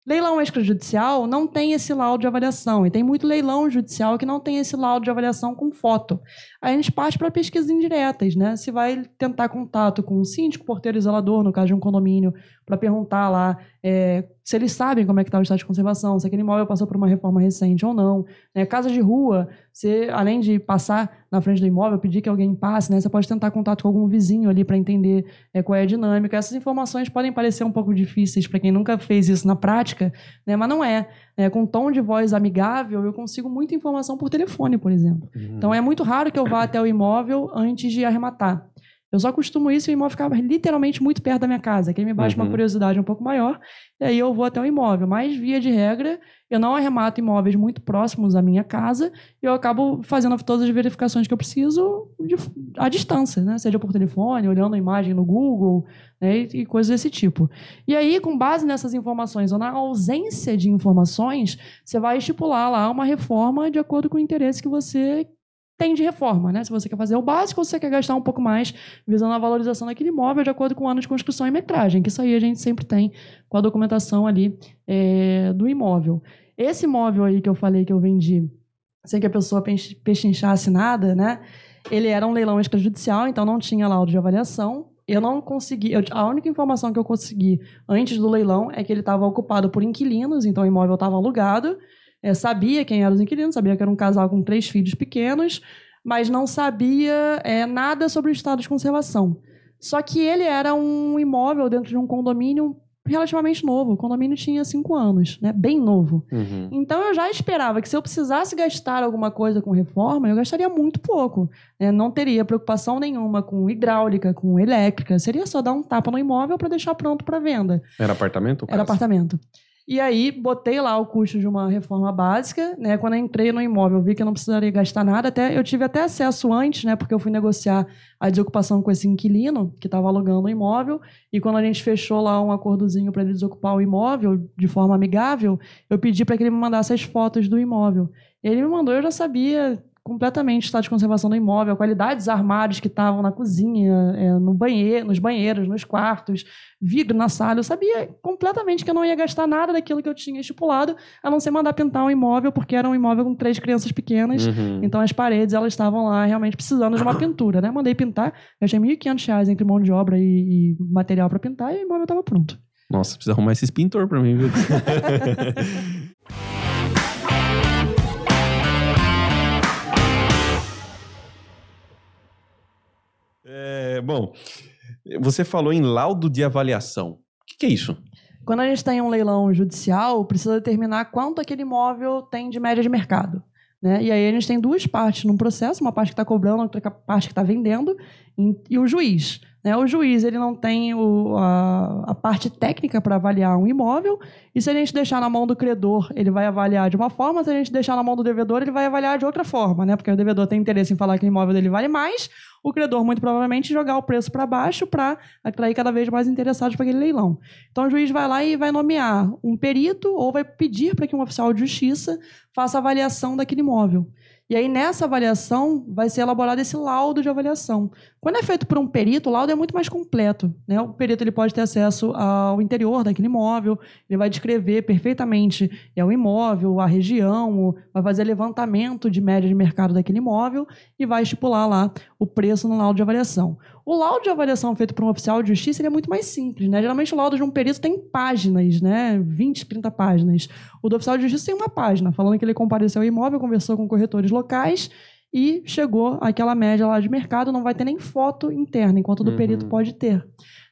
Leilão extrajudicial não tem esse laudo de avaliação, e tem muito leilão judicial que não tem esse laudo de avaliação com foto. Aí a gente parte para pesquisas indiretas, né? Se vai tentar contato com o síndico, porteiro zelador, no caso de um condomínio, para perguntar lá é, se eles sabem como é que está o estado de conservação, se aquele imóvel passou por uma reforma recente ou não. Né? Casa de rua, você, além de passar na frente do imóvel, pedir que alguém passe, né? você pode tentar contato com algum vizinho ali para entender é, qual é a dinâmica. Essas informações podem parecer um pouco difíceis para quem nunca fez isso na prática, né? mas não é. Né? Com tom de voz amigável, eu consigo muita informação por telefone, por exemplo. Uhum. Então é muito raro que eu vá até o imóvel antes de arrematar. Eu só costumo isso e o imóvel ficava literalmente muito perto da minha casa, que aí me baixa uhum. uma curiosidade um pouco maior, e aí eu vou até o imóvel. Mas, via de regra, eu não arremato imóveis muito próximos à minha casa, e eu acabo fazendo todas as verificações que eu preciso de, à distância, né? seja por telefone, olhando a imagem no Google, né? e, e coisas desse tipo. E aí, com base nessas informações, ou na ausência de informações, você vai estipular lá uma reforma de acordo com o interesse que você tem de reforma, né? Se você quer fazer o básico ou se você quer gastar um pouco mais visando a valorização daquele imóvel de acordo com o ano de construção e metragem, que isso aí a gente sempre tem com a documentação ali é, do imóvel. Esse imóvel aí que eu falei que eu vendi, sem que a pessoa pechinchasse nada, né? Ele era um leilão extrajudicial, então não tinha laudo de avaliação. Eu não consegui. Eu, a única informação que eu consegui antes do leilão é que ele estava ocupado por inquilinos, então o imóvel estava alugado é, sabia quem eram os inquilinos, sabia que era um casal com três filhos pequenos, mas não sabia é, nada sobre o estado de conservação. Só que ele era um imóvel dentro de um condomínio relativamente novo. O condomínio tinha cinco anos, né? Bem novo. Uhum. Então eu já esperava que se eu precisasse gastar alguma coisa com reforma, eu gastaria muito pouco. né? Não teria preocupação nenhuma com hidráulica, com elétrica. Seria só dar um tapa no imóvel para deixar pronto para venda. Era apartamento? ou Era apartamento. E aí, botei lá o custo de uma reforma básica, né? Quando eu entrei no imóvel, vi que eu não precisaria gastar nada. Até, eu tive até acesso antes, né? Porque eu fui negociar a desocupação com esse inquilino que estava alugando o imóvel. E quando a gente fechou lá um acordozinho para ele desocupar o imóvel de forma amigável, eu pedi para que ele me mandasse as fotos do imóvel. Ele me mandou, eu já sabia completamente o estado de conservação do imóvel, a qualidade dos armários que estavam na cozinha, é, no banheiro, nos banheiros, nos quartos, vidro na sala. Eu sabia completamente que eu não ia gastar nada daquilo que eu tinha estipulado, a não ser mandar pintar um imóvel, porque era um imóvel com três crianças pequenas. Uhum. Então as paredes elas estavam lá realmente precisando de uma pintura, né? Mandei pintar, gastei 1.500 reais entre mão de obra e, e material para pintar e o imóvel estava pronto. Nossa, precisa arrumar esses pintor pra mim, viu? É, bom, você falou em laudo de avaliação. O que, que é isso? Quando a gente tem um leilão judicial, precisa determinar quanto aquele imóvel tem de média de mercado. Né? E aí a gente tem duas partes no processo, uma parte que está cobrando, outra parte que está vendendo, e, e o juiz. Né? O juiz ele não tem o, a, a parte técnica para avaliar um imóvel, e se a gente deixar na mão do credor, ele vai avaliar de uma forma, se a gente deixar na mão do devedor, ele vai avaliar de outra forma, né? porque o devedor tem interesse em falar que o imóvel dele vale mais, o credor muito provavelmente jogar o preço para baixo para atrair cada vez mais interessados para aquele leilão. Então o juiz vai lá e vai nomear um perito ou vai pedir para que um oficial de justiça faça avaliação daquele imóvel. E aí, nessa avaliação, vai ser elaborado esse laudo de avaliação. Quando é feito por um perito, o laudo é muito mais completo. Né? O perito ele pode ter acesso ao interior daquele imóvel, ele vai descrever perfeitamente é, o imóvel, a região, vai fazer levantamento de média de mercado daquele imóvel e vai estipular lá o preço no laudo de avaliação. O laudo de avaliação feito por um oficial de justiça é muito mais simples. Né? Geralmente, o laudo de um perito tem páginas, né? 20, 30 páginas. O do oficial de justiça tem uma página, falando que ele compareceu ao imóvel, conversou com corretores locais e chegou àquela média lá de mercado, não vai ter nem foto interna, enquanto o do Uhum. perito pode ter.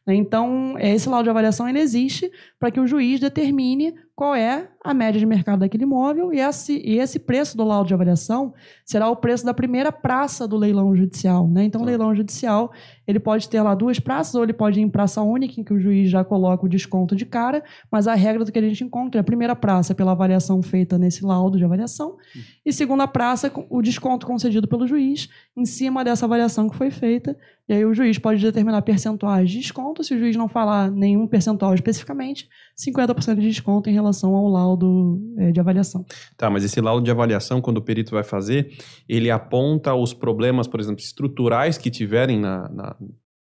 né? Então, esse laudo de avaliação ele existe para que o juiz determine qual é a média de mercado daquele imóvel e esse, e esse preço do laudo de avaliação será o preço da primeira praça do leilão judicial. Né? Então, o Tá. leilão judicial ele pode ter lá duas praças ou ele pode ir em praça única, em que o juiz já coloca o desconto de cara, mas a regra do que a gente encontra é a primeira praça pela avaliação feita nesse laudo de avaliação e segunda praça com o desconto concedido pelo juiz em cima dessa avaliação que foi feita. E aí o juiz pode determinar percentuais de desconto. Se o juiz não falar nenhum percentual especificamente, 50% de desconto em relação ao laudo eh, de avaliação. Tá, mas esse laudo de avaliação, quando o perito vai fazer, ele aponta os problemas, por exemplo, estruturais que tiverem na, na-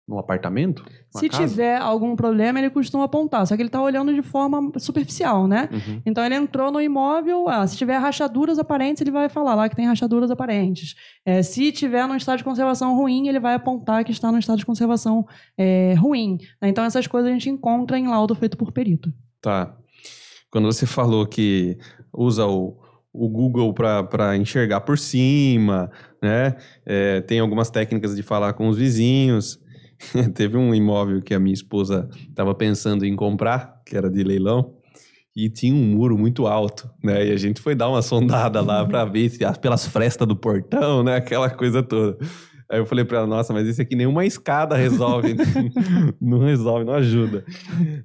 no apartamento? Se casa? tiver algum problema, ele costuma apontar, só que ele está olhando de forma superficial, né? Uhum. Então ele entrou no imóvel, ah, se tiver rachaduras aparentes, ele vai falar lá que tem rachaduras aparentes. É, se tiver num estado de conservação ruim, ele vai apontar que está num estado de conservação é, ruim. né? Então essas coisas a gente encontra em laudo feito por perito. Tá. Quando você falou que usa o, o Google para enxergar por cima, né? É, tem algumas técnicas de falar com os vizinhos. Teve um imóvel que a minha esposa estava pensando em comprar, que era de leilão, e tinha um muro muito alto, né? E a gente foi dar uma sondada lá para ver se as- pelas frestas do portão, né? Aquela coisa toda. Aí eu falei para ela, nossa, mas isso aqui nenhuma escada resolve, né? não resolve, não ajuda.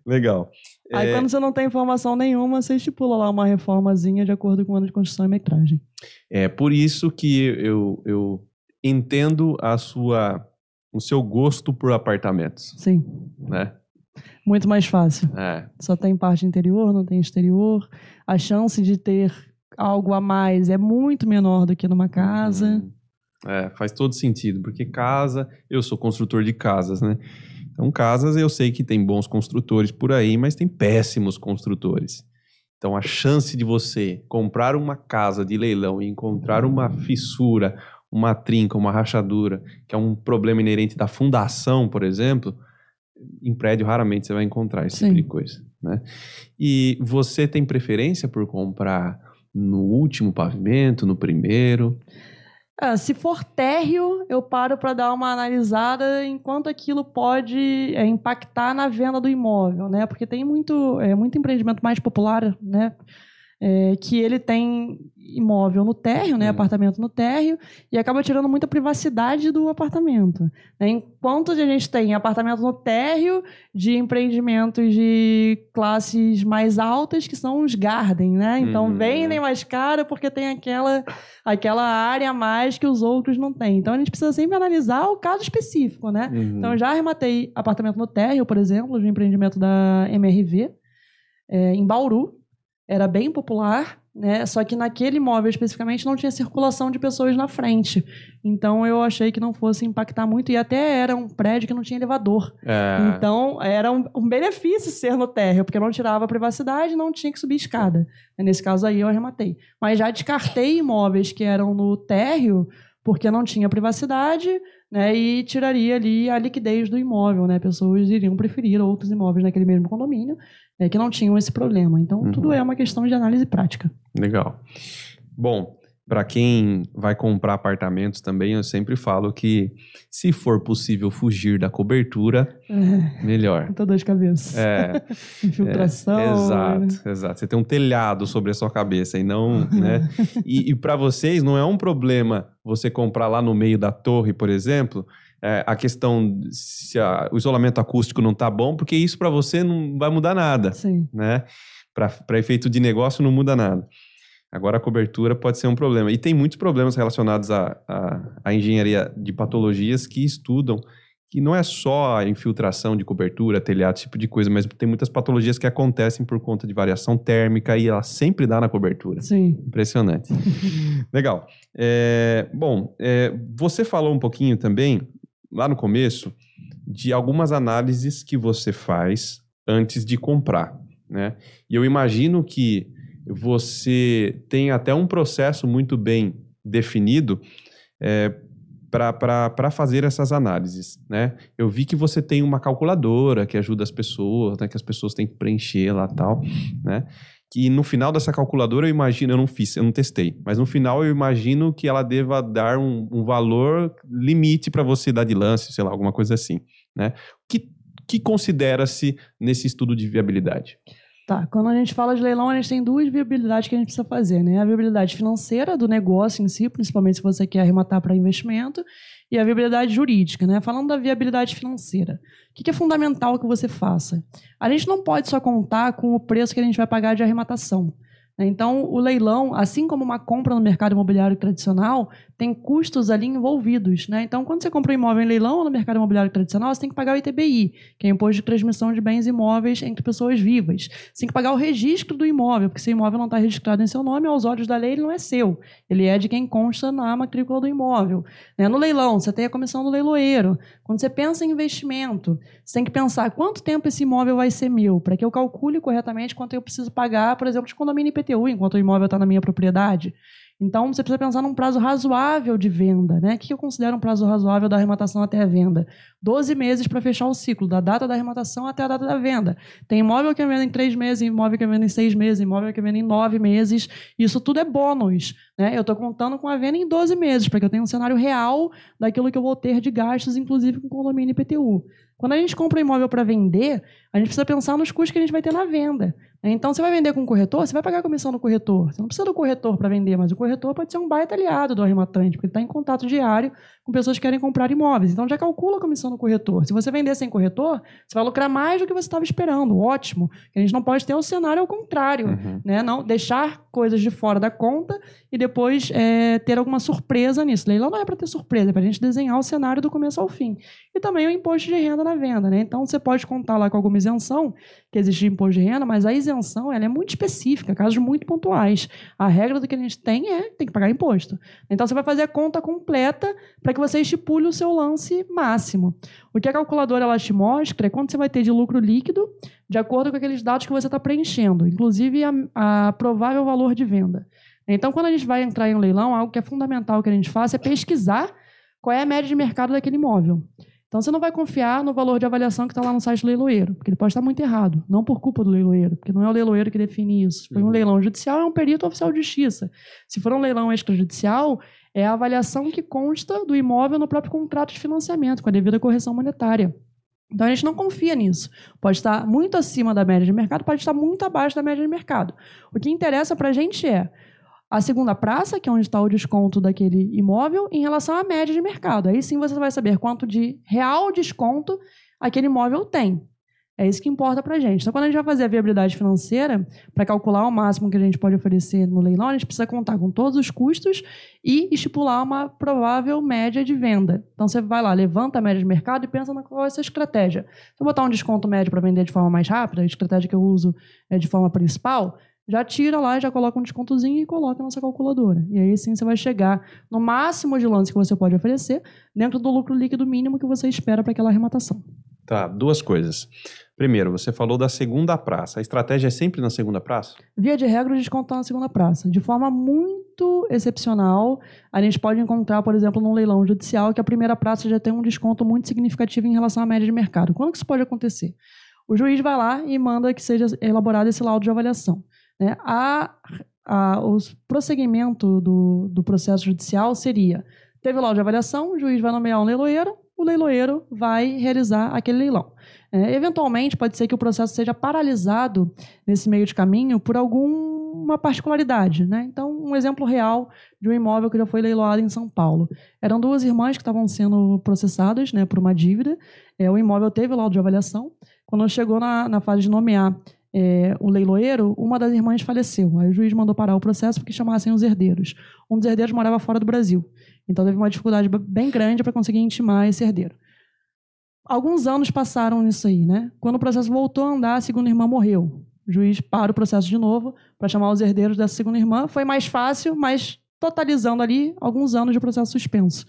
Legal. Aí É, quando você não tem informação nenhuma, você estipula lá uma reformazinha de acordo com o ano de construção e metragem. É por isso que eu, eu entendo a sua, o seu gosto por apartamentos, Sim, né? muito mais fácil. É, Só tem parte interior, não tem exterior. A chance de ter algo a mais é muito menor do que numa casa. Uhum. É, faz todo sentido, porque casa, eu sou construtor de casas, né? Então, casas eu sei que tem bons construtores por aí, mas tem péssimos construtores. Então, a chance de você comprar uma casa de leilão e encontrar uma fissura, uma trinca, uma rachadura, que é um problema inerente da fundação, por exemplo, em prédio raramente você vai encontrar esse Sim. tipo de coisa, né? E você tem preferência por comprar no último pavimento, no primeiro? Ah, se for térreo, eu paro para dar uma analisada enquanto aquilo pode é, impactar na venda do imóvel, né? Porque tem muito, é, muito empreendimento mais popular, né? é, que ele tem imóvel no térreo, né, uhum. apartamento no térreo, e acaba tirando muita privacidade do apartamento. Né? Enquanto a gente tem apartamento no térreo de empreendimentos de classes mais altas, que são os garden, né? Então uhum. vendem mais caro porque tem aquela, aquela área a mais que os outros não têm. Então a gente precisa sempre analisar o caso específico, né? Uhum. Então eu já arrematei apartamento no térreo, por exemplo, de um empreendimento da MRV, é, em Bauru, era bem popular, né? Só que naquele imóvel especificamente não tinha circulação de pessoas na frente. Então eu achei que não fosse impactar muito e até era um prédio que não tinha elevador. É. Então era um, um, benefício ser no térreo, porque não tirava a privacidade, não tinha que subir escada. Nesse caso aí eu arrematei. Mas já descartei imóveis que eram no térreo porque não tinha privacidade, né? E tiraria ali a liquidez do imóvel, né? Pessoas iriam preferir outros imóveis naquele mesmo condomínio é, que não tinham esse problema. Então, uhum. tudo é uma questão de análise prática. Legal. Bom, para quem vai comprar apartamentos também, eu sempre falo que se for possível fugir da cobertura, é, melhor. Muita dor de cabeça. É, Infiltração. É, exato, exato. Você tem um telhado sobre a sua cabeça e não, né? E, e para vocês não é um problema você comprar lá no meio da torre, por exemplo, é, a questão se a, o isolamento acústico não está bom, porque isso para você não vai mudar nada. Sim. Né? Para efeito de negócio não muda nada. Agora a cobertura pode ser um problema. E tem muitos problemas relacionados à, à, à engenharia de patologias que estudam que não é só a infiltração de cobertura, telhado, tipo de coisa, mas tem muitas patologias que acontecem por conta de variação térmica e ela sempre dá na cobertura. Sim. Impressionante. Legal. É, bom, é, você falou um pouquinho também lá no começo de algumas análises que você faz antes de comprar, né? E eu imagino que você tem até um processo muito bem definido é, para fazer essas análises, né? Eu vi que você tem uma calculadora que ajuda as pessoas, né? Que as pessoas têm que preencher lá tal, né? que no final dessa calculadora eu imagino, eu não fiz, eu não testei, mas no final eu imagino que ela deva dar um, um valor limite para você dar de lance, sei lá, alguma coisa assim, né? O que, que considera-se nesse estudo de viabilidade? Tá, quando a gente fala de leilão, a gente tem duas viabilidades que a gente precisa fazer, né? A viabilidade financeira do negócio em si, principalmente se você quer arrematar para investimento, e a viabilidade jurídica, né? Falando da viabilidade financeira, o que é fundamental que você faça? A gente não pode só contar com o preço que a gente vai pagar de arrematação. Né? Então, o leilão, assim como uma compra no mercado imobiliário tradicional, tem custos ali envolvidos. Né? Então, quando você compra um imóvel em leilão ou no mercado imobiliário tradicional, você tem que pagar o ITBI, que é o Imposto de Transmissão de Bens Imóveis entre Pessoas Vivas. Você tem que pagar o registro do imóvel, porque se o imóvel não está registrado em seu nome, aos olhos da lei, ele não é seu. Ele é de quem consta na matrícula do imóvel. Né? No leilão, você tem a comissão do leiloeiro. Quando você pensa em investimento, você tem que pensar quanto tempo esse imóvel vai ser meu, para que eu calcule corretamente quanto eu preciso pagar, por exemplo, de condomínio IPTU, enquanto o imóvel está na minha propriedade. Então, você precisa pensar num prazo razoável de venda. Né? O que eu considero um prazo razoável da arrematação até a venda? 12 meses para fechar o ciclo, da data da arrematação até a data da venda. Tem imóvel que venda em 3 meses, imóvel que venda em 6 meses, imóvel que venda em 9 meses. Isso tudo é bônus. Né? Eu estou contando com a venda em 12 meses, para que eu tenha um cenário real daquilo que eu vou ter de gastos, inclusive com condomínio IPTU. Quando a gente compra um imóvel para vender, a gente precisa pensar nos custos que a gente vai ter na venda. Então, você vai vender com um corretor, você vai pagar a comissão do corretor. Você não precisa do corretor para vender, mas o corretor pode ser um baita aliado do arrematante, porque ele está em contato diário com pessoas que querem comprar imóveis. Então, já calcula a comissão do corretor. Se você vender sem corretor, você vai lucrar mais do que você estava esperando. Ótimo. A gente não pode ter um cenário ao contrário. Uhum. Né? Não deixar coisas de fora da conta e depois é, ter alguma surpresa nisso. Leilão não é para ter surpresa, é para a gente desenhar o cenário do começo ao fim. E também o imposto de renda na venda. Né? Então, você pode contar lá com alguma isenção, que existe imposto de renda, mas a isenção isenção ela é muito específica, casos muito pontuais. A regra do que a gente tem é tem que pagar imposto. Então você vai fazer a conta completa para que você estipule o seu lance máximo. O que a calculadora ela te mostra é quanto você vai ter de lucro líquido de acordo com aqueles dados que você está preenchendo, inclusive a, a provável valor de venda. Então, quando a gente vai entrar em um leilão, algo que é fundamental que a gente faça é pesquisar qual é a média de mercado daquele imóvel. Então você não vai confiar no valor de avaliação que está lá no site do leiloeiro, porque ele pode estar muito errado, não por culpa do leiloeiro, porque não é o leiloeiro que define isso. For um uhum. leilão judicial, é um perito oficial de justiça. Se for um leilão extrajudicial, é a avaliação que consta do imóvel no próprio contrato de financiamento, com a devida correção monetária. Então a gente não confia nisso. Pode estar muito acima da média de mercado, pode estar muito abaixo da média de mercado. O que interessa para a gente é a segunda praça, que é onde está o desconto daquele imóvel, em relação à média de mercado. Aí sim você vai saber quanto de real desconto aquele imóvel tem. É isso que importa para a gente. Então, quando a gente vai fazer a viabilidade financeira, para calcular o máximo que a gente pode oferecer no leilão, a gente precisa contar com todos os custos e estipular uma provável média de venda. Então, você vai lá, levanta a média de mercado e pensa na qual é a sua estratégia. Se eu botar um desconto médio para vender de forma mais rápida, a estratégia que eu uso é de forma principal, já tira lá, já coloca um descontozinho e coloca na nossa calculadora. E aí sim você vai chegar no máximo de lance que você pode oferecer dentro do lucro líquido mínimo que você espera para aquela arrematação. Tá, duas coisas. Primeiro, você falou da segunda praça. A estratégia é sempre na segunda praça? Via de regra, desconto está na segunda praça. De forma muito excepcional, a gente pode encontrar, por exemplo, num leilão judicial, que a primeira praça já tem um desconto muito significativo em relação à média de mercado. Quando que isso pode acontecer? O juiz vai lá e manda que seja elaborado esse laudo de avaliação. Né? A, a, o prosseguimento do, do processo judicial seria: teve laudo de avaliação, o juiz vai nomear um leiloeiro, o leiloeiro vai realizar aquele leilão. É, eventualmente, pode ser que o processo seja paralisado nesse meio de caminho por alguma particularidade. Né? Então, um exemplo real de um imóvel que já foi leiloado em São Paulo. Eram duas irmãs que estavam sendo processadas né, por uma dívida. É, o imóvel teve laudo de avaliação. Quando chegou na, na fase de nomear é, o leiloeiro, uma das irmãs faleceu. Aí o juiz mandou parar o processo porque chamassem os herdeiros. Um dos herdeiros morava fora do Brasil. Então teve uma dificuldade bem grande para conseguir intimar esse herdeiro. Alguns anos passaram nisso aí, né? Quando o processo voltou a andar, a segunda irmã morreu. O juiz para o processo de novo para chamar os herdeiros dessa segunda irmã. Foi mais fácil, mas totalizando ali alguns anos de processo suspenso.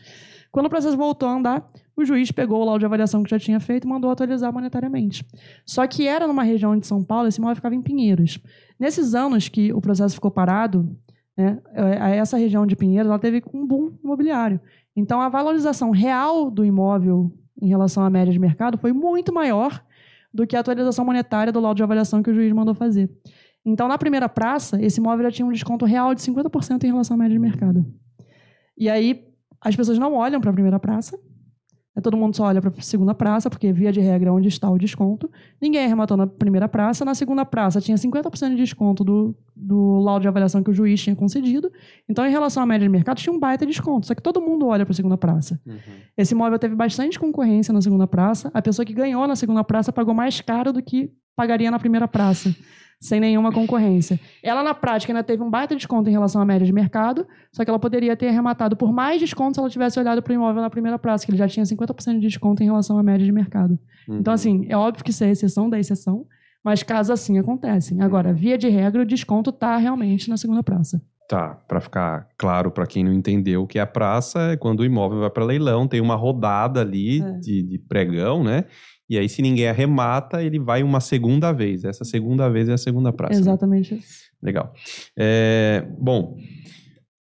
Quando o processo voltou a andar, o juiz pegou o laudo de avaliação que já tinha feito e mandou atualizar monetariamente. Só que era numa região de São Paulo, esse imóvel ficava em Pinheiros. Nesses anos que o processo ficou parado, né, é, essa região de Pinheiros ela teve um boom imobiliário. Então, a valorização real do imóvel em relação à média de mercado foi muito maior do que a atualização monetária do laudo de avaliação que o juiz mandou fazer. Então, na primeira praça, esse imóvel já tinha um desconto real de 50% em relação à média de mercado. E aí, as pessoas não olham para a primeira praça, é, todo mundo só olha para a segunda praça, porque via de regra é onde está o desconto. Ninguém arrematou na primeira praça. Na segunda praça tinha 50% de desconto do, do laudo de avaliação que o juiz tinha concedido. Então, em relação à média de mercado, tinha um baita desconto. Só que todo mundo olha para a segunda praça. Uhum. Esse imóvel teve bastante concorrência na segunda praça. A pessoa que ganhou na segunda praça pagou mais caro do que pagaria na primeira praça sem nenhuma concorrência. Ela, na prática, ainda teve um baita desconto em relação à média de mercado, só que ela poderia ter arrematado por mais desconto se ela tivesse olhado para o imóvel na primeira praça, que ele já tinha 50% de desconto em relação à média de mercado. Uhum. Então, assim, é óbvio que isso é exceção da exceção, mas casos assim acontecem. Agora, via de regra, o desconto está realmente na segunda praça. Tá, para ficar claro para quem não entendeu o que é a praça, é quando o imóvel vai para leilão, tem uma rodada ali é. de, de pregão, né? E aí, se ninguém arremata, ele vai uma segunda vez. Essa segunda vez é a segunda praça. Exatamente. Né? Legal. É, bom,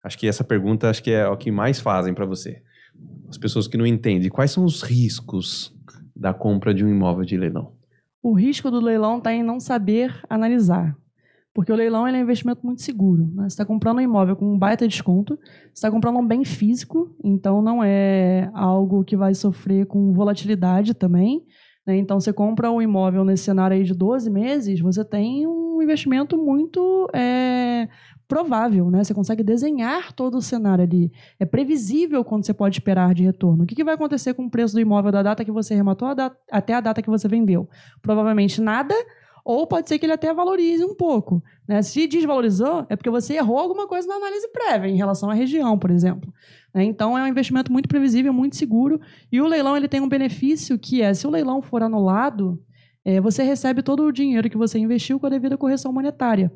acho que essa pergunta acho que é o que mais fazem para você. As pessoas que não entendem, quais são os riscos da compra de um imóvel de leilão? O risco do leilão está em não saber analisar. Porque o leilão é um investimento muito seguro. Né? Você está comprando um imóvel com um baita desconto, você está comprando um bem físico, então não é algo que vai sofrer com volatilidade também. Né? Então, você compra um imóvel nesse cenário aí de 12 meses, você tem um investimento muito é, provável, né? Você consegue desenhar todo o cenário ali. É previsível quando você pode esperar de retorno. O que, que vai acontecer com o preço do imóvel da data que você rematou até a data que você vendeu? Provavelmente nada, ou pode ser que ele até valorize um pouco. Né? Se desvalorizou, é porque você errou alguma coisa na análise prévia, em relação à região, por exemplo. Né? Então, é um investimento muito previsível, muito seguro. E o leilão ele tem um benefício que é, se o leilão for anulado, é, você recebe todo o dinheiro que você investiu com a devida correção monetária.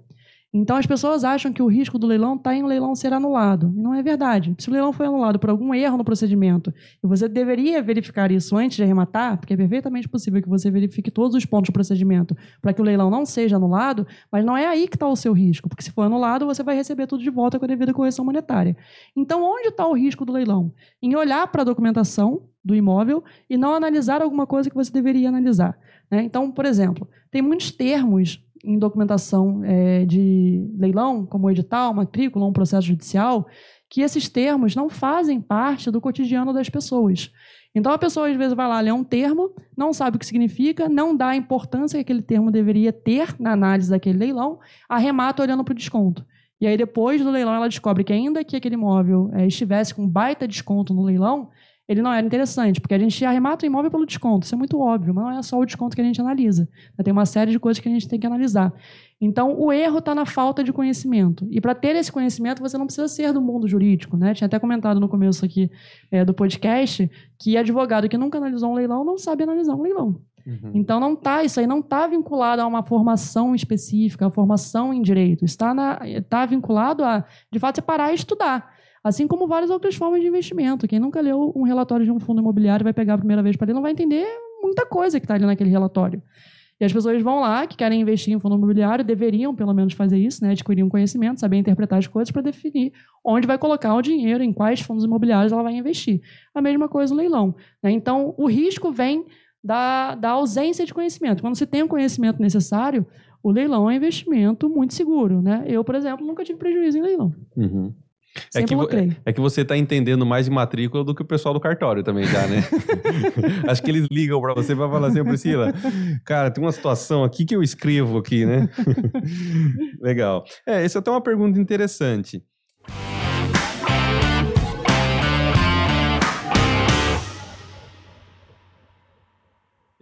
Então as pessoas acham que o risco do leilão está em o leilão ser anulado. E não é verdade. Se o leilão foi anulado por algum erro no procedimento, e você deveria verificar isso antes de arrematar, porque é perfeitamente possível que você verifique todos os pontos do procedimento para que o leilão não seja anulado, mas não é aí que está o seu risco, porque se for anulado, você vai receber tudo de volta com a devida correção monetária. Então, onde está o risco do leilão? Em olhar para a documentação do imóvel e não analisar alguma coisa que você deveria analisar. Né? Então, por exemplo, tem muitos termos em documentação é, de leilão, como edital, matrícula, um processo judicial, que esses termos não fazem parte do cotidiano das pessoas. Então a pessoa às vezes vai lá ler um termo, não sabe o que significa, não dá a importância que aquele termo deveria ter na análise daquele leilão, arremata olhando para o desconto. E aí depois do leilão ela descobre que ainda que aquele imóvel é, estivesse com baita desconto no leilão, ele não era interessante, porque a gente arremata o imóvel pelo desconto, isso é muito óbvio, mas não é só o desconto que a gente analisa. Tem uma série de coisas que a gente tem que analisar. Então, o erro está na falta de conhecimento. E para ter esse conhecimento, você não precisa ser do mundo jurídico. Né? Tinha até comentado no começo aqui é, do podcast que advogado que nunca analisou um leilão não sabe analisar um leilão. Uhum. Então não tá, isso aí não está vinculado a uma formação específica, a formação em direito. Está, está vinculado a, de fato, você parar e estudar. Assim como várias outras formas de investimento. Quem nunca leu um relatório de um fundo imobiliário vai pegar a primeira vez para ler, não vai entender muita coisa que está ali naquele relatório. E as pessoas vão lá, que querem investir em fundo imobiliário, deveriam pelo menos fazer isso, né? adquirir um conhecimento, saber interpretar as coisas para definir onde vai colocar o dinheiro, em quais fundos imobiliários ela vai investir. A mesma coisa no leilão. Né? Então, o risco vem da, da ausência de conhecimento. Quando você tem o conhecimento necessário, o leilão é um investimento muito seguro. Né? Eu, por exemplo, nunca tive prejuízo em leilão. Uhum. É que, é que, você está entendendo mais de matrícula do que o pessoal do cartório também já, né? Acho que eles ligam para você para falar assim, Priscila, cara, tem uma situação aqui que eu escrevo aqui, né? Legal. É, essa é até uma pergunta interessante.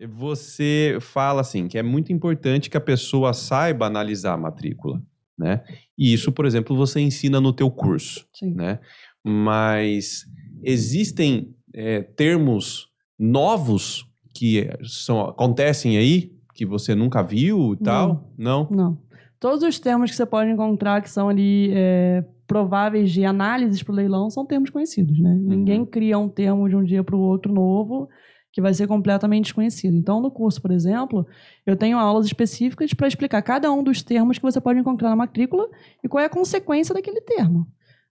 Você fala assim que é muito importante que a pessoa saiba analisar a matrícula né? E isso, por exemplo, você ensina no teu curso, Sim. né? Mas existem é, termos novos que são, acontecem aí que você nunca viu e tal? Não. Não. Todos os termos que você pode encontrar que são ali é, prováveis de análises para o leilão são termos conhecidos, né? Uhum. Ninguém cria um termo de um dia para o outro novo que vai ser completamente desconhecido. Então, no curso, por exemplo, eu tenho aulas específicas para explicar cada um dos termos que você pode encontrar na matrícula e qual é a consequência daquele termo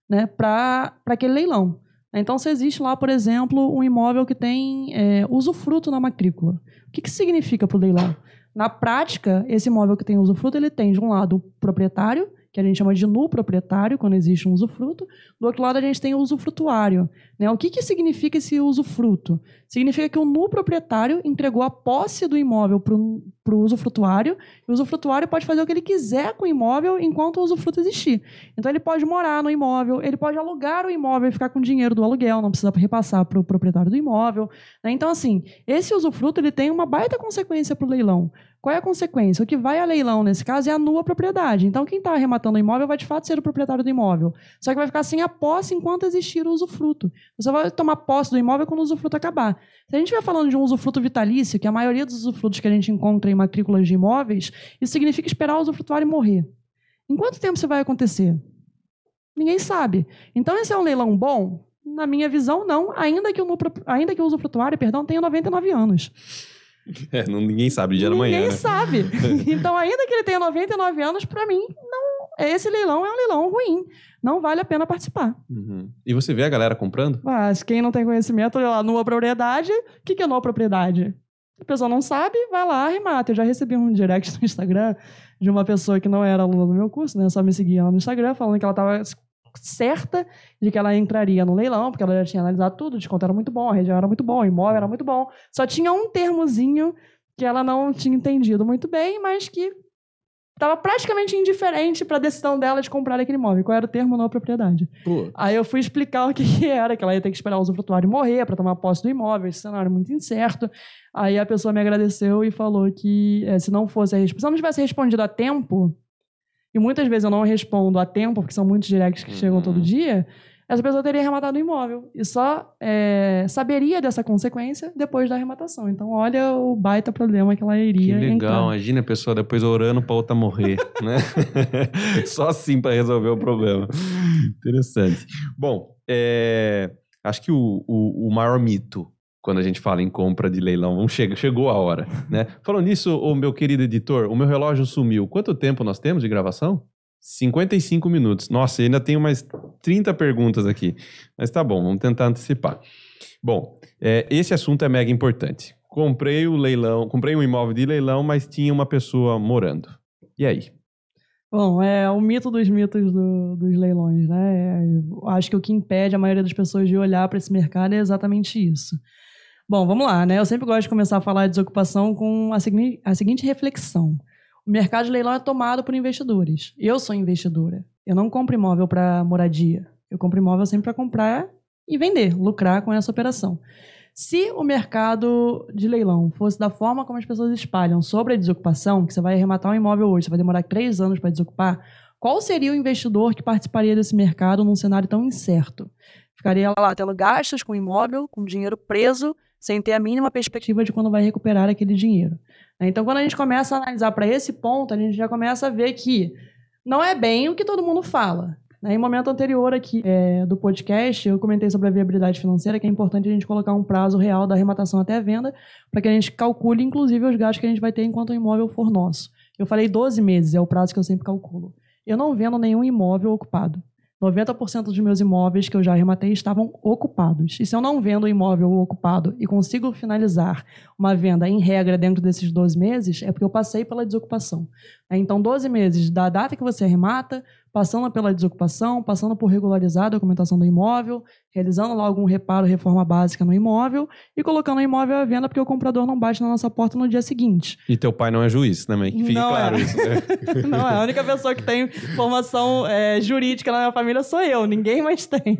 né, para aquele leilão. Então, se existe lá, por exemplo, um imóvel que tem é, usufruto na matrícula, o que, que significa para o leilão? Na prática, esse imóvel que tem usufruto, ele tem, de um lado, o proprietário, que a gente chama de nu proprietário, quando existe um usufruto. Do outro lado, a gente tem o usufrutuário. Né? O que, que significa esse usufruto? Significa que o nu proprietário entregou a posse do imóvel para o usufrutuário, e o usufrutuário pode fazer o que ele quiser com o imóvel enquanto o usufruto existir. Então, ele pode morar no imóvel, ele pode alugar o imóvel e ficar com o dinheiro do aluguel, não precisa repassar para o proprietário do imóvel. Né? Então, assim, esse usufruto ele tem uma baita consequência para o leilão. Qual é a consequência? O que vai a leilão, nesse caso, é a nua propriedade. Então, quem está arrematando o imóvel vai, de fato, ser o proprietário do imóvel. Só que vai ficar sem a posse enquanto existir o usufruto. Você vai tomar posse do imóvel quando o usufruto acabar. Se a gente estiver falando de um usufruto vitalício, que a maioria dos usufrutos que a gente encontra em matrículas de imóveis, isso significa esperar o usufrutuário morrer. Em quanto tempo isso vai acontecer? Ninguém sabe. Então, esse é um leilão bom? Na minha visão, não. Ainda que o, ainda que o usufrutuário, perdão, tenha 99 anos. É, não, ninguém sabe dia ninguém da manhã. Ninguém né? sabe. então, ainda que ele tenha 99 anos, para mim, não, esse leilão é um leilão ruim. Não vale a pena participar. Uhum. E você vê a galera comprando? Mas quem não tem conhecimento, olha lá, numa propriedade. O que, que é numa propriedade? A pessoa não sabe, vai lá e mata. Eu já recebi um direct no Instagram de uma pessoa que não era aluna do meu curso, né? Só me seguia lá no Instagram, falando que ela estava certa de que ela entraria no leilão, porque ela já tinha analisado tudo, o desconto era muito bom, a região era muito bom, o imóvel era muito bom. Só tinha um termozinho que ela não tinha entendido muito bem, mas que estava praticamente indiferente para a decisão dela de comprar aquele imóvel. Qual era o termo não propriedade? Pô. Aí eu fui explicar o que, que era, que ela ia ter que esperar o usufrutuário morrer para tomar posse do imóvel, esse cenário muito incerto. Aí a pessoa me agradeceu e falou que é, se não fosse a se eu não tivesse respondido a tempo, e muitas vezes eu não respondo a tempo, porque são muitos directs que uhum. chegam todo uhum. dia, essa pessoa teria arrematado o imóvel e só é, saberia dessa consequência depois da arrematação. Então, olha o baita problema que ela iria Que legal, entrar. imagina a pessoa depois orando para outra morrer, né? só assim para resolver o problema. Interessante. Bom, é, acho que o, o, o maior mito quando a gente fala em compra de leilão. Vamos chega, chegou a hora, né? Falando nisso, o meu querido editor, o meu relógio sumiu. Quanto tempo nós temos de gravação? 55 minutos. Nossa, ainda tenho mais 30 perguntas aqui. Mas tá bom, vamos tentar antecipar. Bom, é, esse assunto é mega importante. Comprei o leilão, comprei um imóvel de leilão, mas tinha uma pessoa morando. E aí? Bom, é o mito dos mitos do, dos leilões, né? É, acho que o que impede a maioria das pessoas de olhar para esse mercado é exatamente isso. Bom, vamos lá, né? Eu sempre gosto de começar a falar de desocupação com a, segui a seguinte reflexão. O mercado de leilão é tomado por investidores. Eu sou investidora. Eu não compro imóvel para moradia. Eu compro imóvel sempre para comprar e vender, lucrar com essa operação. Se o mercado de leilão fosse da forma como as pessoas espalham sobre a desocupação, que você vai arrematar um imóvel hoje, você vai demorar três anos para desocupar, qual seria o investidor que participaria desse mercado num cenário tão incerto? Ficaria lá tendo gastos com imóvel, com dinheiro preso, sem ter a mínima perspectiva de quando vai recuperar aquele dinheiro. Então, quando a gente começa a analisar para esse ponto, a gente já começa a ver que não é bem o que todo mundo fala. Em momento anterior aqui é, do podcast, eu comentei sobre a viabilidade financeira, que é importante a gente colocar um prazo real da arrematação até a venda, para que a gente calcule, inclusive, os gastos que a gente vai ter enquanto o imóvel for nosso. Eu falei 12 meses, é o prazo que eu sempre calculo. Eu não vendo nenhum imóvel ocupado. 90% dos meus imóveis que eu já arrematei estavam ocupados. E se eu não vendo o imóvel ocupado e consigo finalizar uma venda em regra dentro desses 12 meses, é porque eu passei pela desocupação. Então, 12 meses da data que você arremata passando pela desocupação, passando por regularizar a documentação do imóvel, realizando lá algum reparo, reforma básica no imóvel e colocando o imóvel à venda porque o comprador não bate na nossa porta no dia seguinte. E teu pai não é juiz, né, mãe? Que fique não claro é. isso. Né? não é. A única pessoa que tem formação é, jurídica na minha família sou eu, ninguém mais tem.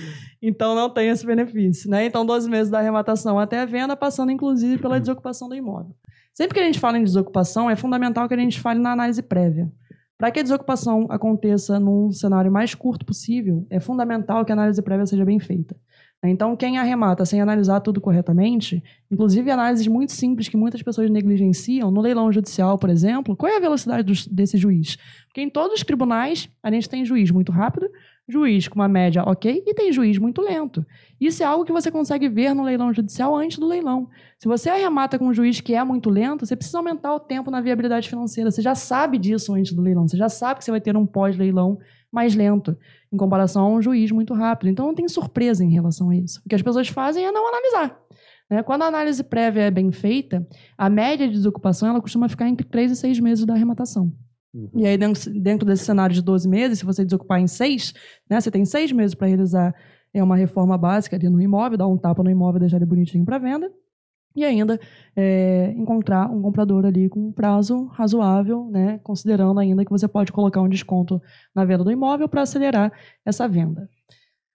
então não tem esse benefício, né? Então 12 meses da arrematação até a venda, passando inclusive pela desocupação do imóvel. Sempre que a gente fala em desocupação, é fundamental que a gente fale na análise prévia. Para que a desocupação aconteça num cenário mais curto possível, é fundamental que a análise prévia seja bem feita. Então, quem arremata sem analisar tudo corretamente, inclusive análises muito simples que muitas pessoas negligenciam, no leilão judicial, por exemplo, qual é a velocidade desse juiz? Porque em todos os tribunais, a gente tem juiz muito rápido, juiz com uma média ok e tem juiz muito lento. Isso é algo que você consegue ver no leilão judicial antes do leilão. Se você arremata com um juiz que é muito lento, você precisa aumentar o tempo na viabilidade financeira. Você já sabe disso antes do leilão. Você já sabe que você vai ter um pós-leilão mais lento em comparação a um juiz muito rápido. Então não tem surpresa em relação a isso. O que as pessoas fazem é não analisar. Né? Quando a análise prévia é bem feita, a média de desocupação ela costuma ficar entre 3 e 6 meses da arrematação. Uhum. E aí, dentro, dentro, desse cenário de 12 meses, se você desocupar em seis, né, você tem seis meses para realizar é, uma reforma básica ali no imóvel, dar um tapa no imóvel, deixar ele bonitinho para venda. E ainda é, encontrar um comprador ali com um prazo razoável, né, considerando ainda que você pode colocar um desconto na venda do imóvel para acelerar essa venda.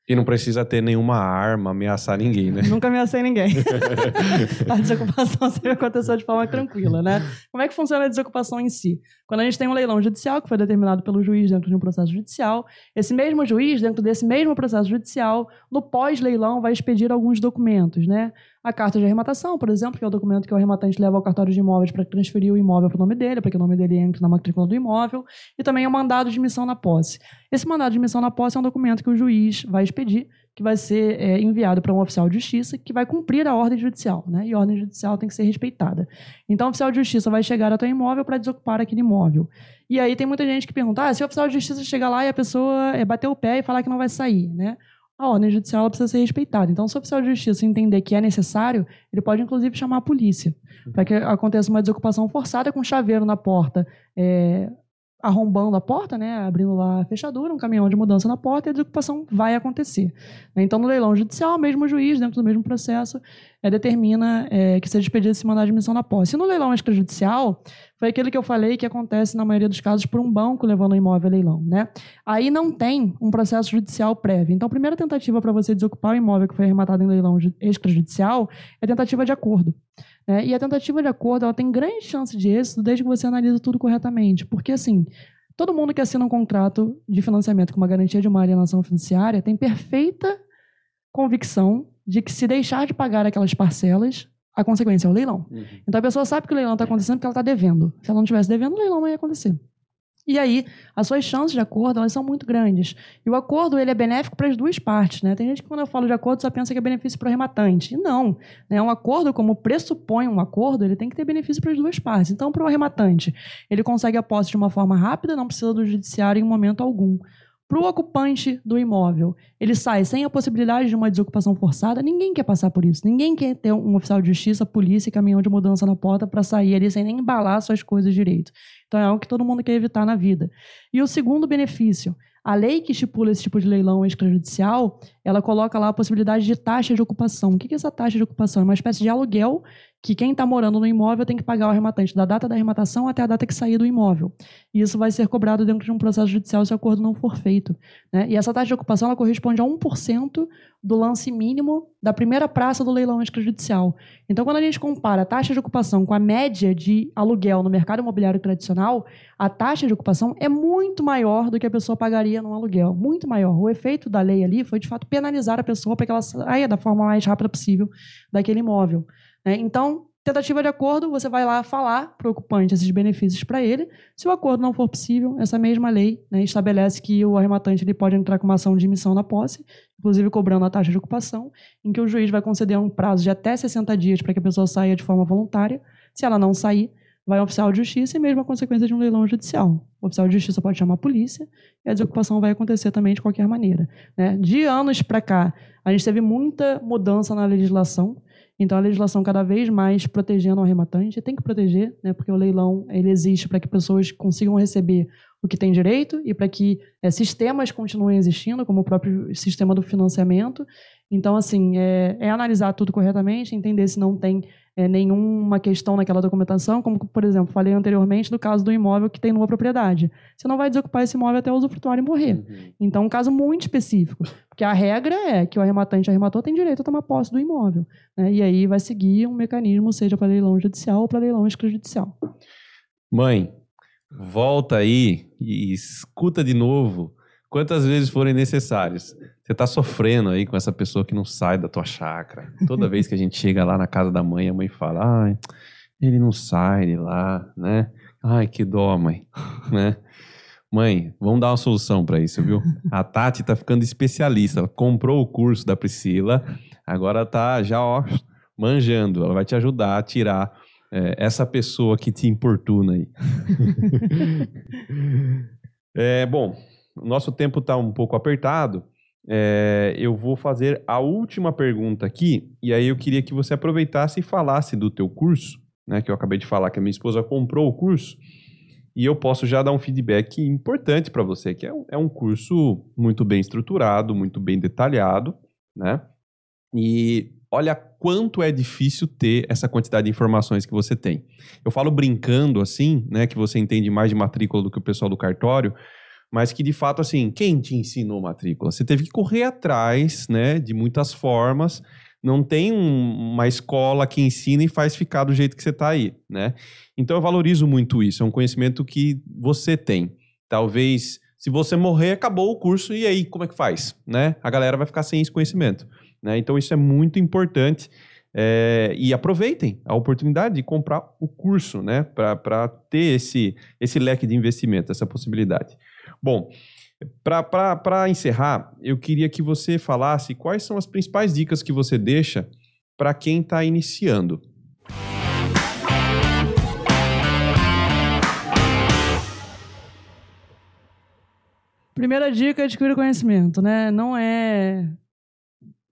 E não precisa ter nenhuma arma, ameaçar ninguém, né? Nunca ameacei ninguém. a desocupação sempre aconteceu de forma tranquila, né? Como é que funciona a desocupação em si? Quando a gente tem um leilão judicial que foi determinado pelo juiz dentro de um processo judicial, esse mesmo juiz, dentro desse mesmo processo judicial, no pós-leilão vai expedir alguns documentos, né? A carta de arrematação, por exemplo, que é o documento que o arrematante leva ao cartório de imóveis para transferir o imóvel para o nome dele, para que o nome dele entre na matrícula do imóvel, e também o mandado de missão na posse. Esse mandado de missão na posse é um documento que o juiz vai expedir, que vai ser é, enviado para um oficial de justiça, que vai cumprir a ordem judicial, né? E a ordem judicial tem que ser respeitada. Então, o oficial de justiça vai chegar até o imóvel para desocupar aquele imóvel. E aí tem muita gente que pergunta: ah, se o oficial de justiça chegar lá e a pessoa é, bater o pé e falar que não vai sair, né? A ordem judicial precisa ser respeitada. Então, se o oficial de justiça entender que é necessário, ele pode, inclusive, chamar a polícia para que aconteça uma desocupação forçada com chaveiro na porta, é, arrombando a porta, né, abrindo lá a fechadura, um caminhão de mudança na porta e a desocupação vai acontecer. Então, no leilão judicial, o mesmo juiz, dentro do mesmo processo, é, determina é, que seja expedido esse mandado de admissão na posse. E no leilão extrajudicial, foi aquele que eu falei que acontece na maioria dos casos por um banco levando o imóvel a leilão. Né? Aí não tem um processo judicial prévio. Então, a primeira tentativa para você desocupar o imóvel que foi arrematado em leilão extrajudicial é tentativa de acordo. Né? E a tentativa de acordo ela tem grande chance de êxito desde que você analisa tudo corretamente. Porque, assim, todo mundo que assina um contrato de financiamento com uma garantia de uma alienação financiária tem perfeita convicção de que se deixar de pagar aquelas parcelas, a consequência é o leilão. Uhum. Então a pessoa sabe que o leilão está acontecendo porque ela está devendo. Se ela não estivesse devendo, o leilão não ia acontecer. E aí, as suas chances de acordo, elas são muito grandes. E o acordo, ele é benéfico para as duas partes, né? Tem gente que quando eu falo de acordo só pensa que é benefício para o arrematante. E não. Né? Um acordo, como pressupõe um acordo, ele tem que ter benefício para as duas partes. Então, para o arrematante, ele consegue a posse de uma forma rápida, não precisa do judiciário em momento algum para o ocupante do imóvel, ele sai sem a possibilidade de uma desocupação forçada, ninguém quer passar por isso. Ninguém quer ter um oficial de justiça, polícia caminhão de mudança na porta para sair ali sem nem embalar suas coisas direito. Então é algo que todo mundo quer evitar na vida. E o segundo benefício, a lei que estipula esse tipo de leilão extrajudicial, ela coloca lá a possibilidade de taxa de ocupação. O que é essa taxa de ocupação? É uma espécie de aluguel que quem está morando no imóvel tem que pagar ao arrematante da data da arrematação até a data que sair do imóvel. E isso vai ser cobrado dentro de um processo judicial se o acordo não for feito. Né? E essa taxa de ocupação ela corresponde a 1% do lance mínimo da primeira praça do leilão extrajudicial. Então, quando a gente compara a taxa de ocupação com a média de aluguel no mercado imobiliário tradicional, a taxa de ocupação é muito maior do que a pessoa pagaria num aluguel. Muito maior. O efeito da lei ali foi, de fato, penalizar a pessoa para que ela saia da forma mais rápida possível daquele imóvel. Né? Então, tentativa de acordo, você vai lá falar para o ocupante esses benefícios para ele. Se o acordo não for possível, essa mesma lei né, estabelece que o arrematante ele pode entrar com uma ação de emissão na posse, inclusive cobrando a taxa de ocupação, em que o juiz vai conceder um prazo de até 60 dias para que a pessoa saia de forma voluntária. Se ela não sair, vai ao oficial de justiça e mesmo a consequência de um leilão judicial. O oficial de justiça pode chamar a polícia e a desocupação vai acontecer também de qualquer maneira. Né? De anos para cá, a gente teve muita mudança na legislação. Então, a legislação cada vez mais protegendo o arrematante, tem que proteger, né, porque o leilão ele existe para que pessoas consigam receber o que tem direito e para que é, sistemas continuem existindo, como o próprio sistema do financiamento. Então, assim, é, é analisar tudo corretamente, entender se não tem é, nenhuma questão naquela documentação, como, por exemplo, falei anteriormente do caso do imóvel que tem numa propriedade. Você não vai desocupar esse imóvel até o usufrutuário morrer. Uhum. Então, um caso muito específico. Porque a regra é que o arrematante arrematou tem direito a tomar posse do imóvel. Né? E aí vai seguir um mecanismo, seja para leilão judicial ou para leilão extrajudicial. Mãe, volta aí e escuta de novo quantas vezes forem necessárias. Você está sofrendo aí com essa pessoa que não sai da tua chácara. Toda vez que a gente chega lá na casa da mãe, a mãe fala: ai, ele não sai de lá, né? Ai, que dó, mãe, né? Mãe, vamos dar uma solução para isso, viu? A Tati tá ficando especialista. Ela comprou o curso da Priscila, agora tá já, ó, manjando. Ela vai te ajudar a tirar é, essa pessoa que te importuna aí. é, bom, nosso tempo está um pouco apertado. É, eu vou fazer a última pergunta aqui, e aí eu queria que você aproveitasse e falasse do teu curso, né? Que eu acabei de falar que a minha esposa comprou o curso, e eu posso já dar um feedback importante para você, que é um, é um curso muito bem estruturado, muito bem detalhado, né? E olha quanto é difícil ter essa quantidade de informações que você tem. Eu falo brincando assim, né, que você entende mais de matrícula do que o pessoal do cartório, mas que de fato, assim, quem te ensinou matrícula? Você teve que correr atrás, né, de muitas formas. Não tem um, uma escola que ensina e faz ficar do jeito que você está aí, né? Então eu valorizo muito isso. É um conhecimento que você tem. Talvez, se você morrer, acabou o curso e aí como é que faz, né? A galera vai ficar sem esse conhecimento, né? Então isso é muito importante. É, e aproveitem a oportunidade de comprar o curso, né? Para ter esse, esse leque de investimento, essa possibilidade. Bom, para encerrar, eu queria que você falasse quais são as principais dicas que você deixa para quem está iniciando. Primeira dica é adquirir conhecimento, né? Não é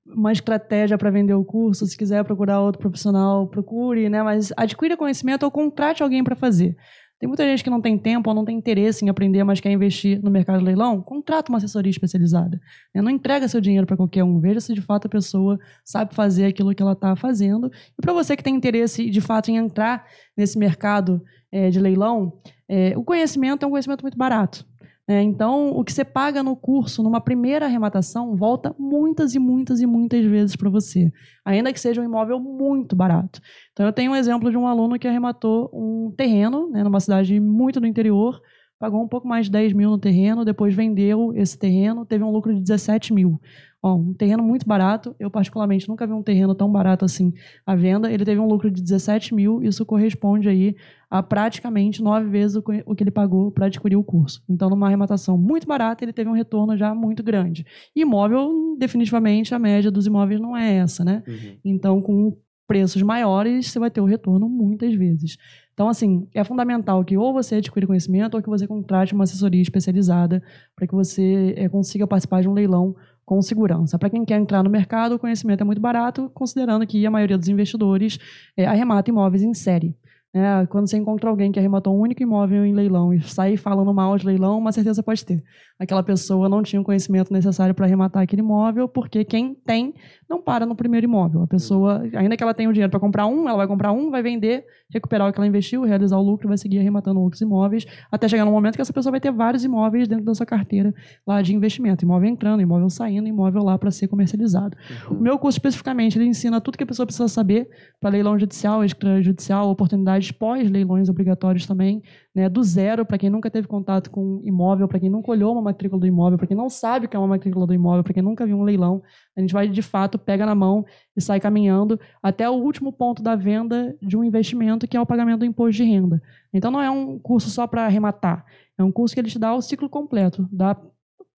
uma estratégia para vender o curso. Se quiser procurar outro profissional, procure, né? Mas adquira conhecimento ou contrate alguém para fazer. Tem muita gente que não tem tempo ou não tem interesse em aprender, mas quer investir no mercado de leilão. Contrata uma assessoria especializada. Né? Não entrega seu dinheiro para qualquer um. Veja se de fato a pessoa sabe fazer aquilo que ela está fazendo. E para você que tem interesse de fato em entrar nesse mercado é, de leilão, é, o conhecimento é um conhecimento muito barato. É, então, o que você paga no curso, numa primeira arrematação, volta muitas e muitas e muitas vezes para você, ainda que seja um imóvel muito barato. Então, eu tenho um exemplo de um aluno que arrematou um terreno né, numa cidade muito do interior, pagou um pouco mais de 10 mil no terreno, depois vendeu esse terreno, teve um lucro de 17 mil. Ó, um terreno muito barato. Eu, particularmente, nunca vi um terreno tão barato assim à venda. Ele teve um lucro de 17 mil. Isso corresponde aí a praticamente nove vezes o que ele pagou para adquirir o curso. Então, numa arrematação muito barata, ele teve um retorno já muito grande. Imóvel, definitivamente, a média dos imóveis não é essa, né? Uhum. Então, com preços maiores, você vai ter o retorno muitas vezes. Então, assim, é fundamental que ou você adquira conhecimento ou que você contrate uma assessoria especializada para que você é, consiga participar de um leilão com segurança. Para quem quer entrar no mercado, o conhecimento é muito barato, considerando que a maioria dos investidores é, arremata imóveis em série. É, quando você encontra alguém que arrematou um único imóvel em leilão e sai falando mal de leilão, uma certeza pode ter. Aquela pessoa não tinha o conhecimento necessário para arrematar aquele imóvel, porque quem tem não para no primeiro imóvel. A pessoa, ainda que ela tenha o dinheiro para comprar um, ela vai comprar um, vai vender, recuperar o que ela investiu, realizar o lucro, vai seguir arrematando outros imóveis, até chegar no momento que essa pessoa vai ter vários imóveis dentro da sua carteira lá de investimento. Imóvel entrando, imóvel saindo, imóvel lá para ser comercializado. Uhum. O meu curso, especificamente, ele ensina tudo que a pessoa precisa saber para leilão judicial, extrajudicial, oportunidades pós-leilões obrigatórios também, né, do zero, para quem nunca teve contato com imóvel, para quem nunca olhou uma matrícula do imóvel, para quem não sabe o que é uma matrícula do imóvel, para quem nunca viu um leilão, a gente vai de fato, pega na mão e sai caminhando até o último ponto da venda de um investimento, que é o pagamento do imposto de renda. Então não é um curso só para arrematar, é um curso que ele te dá o ciclo completo, da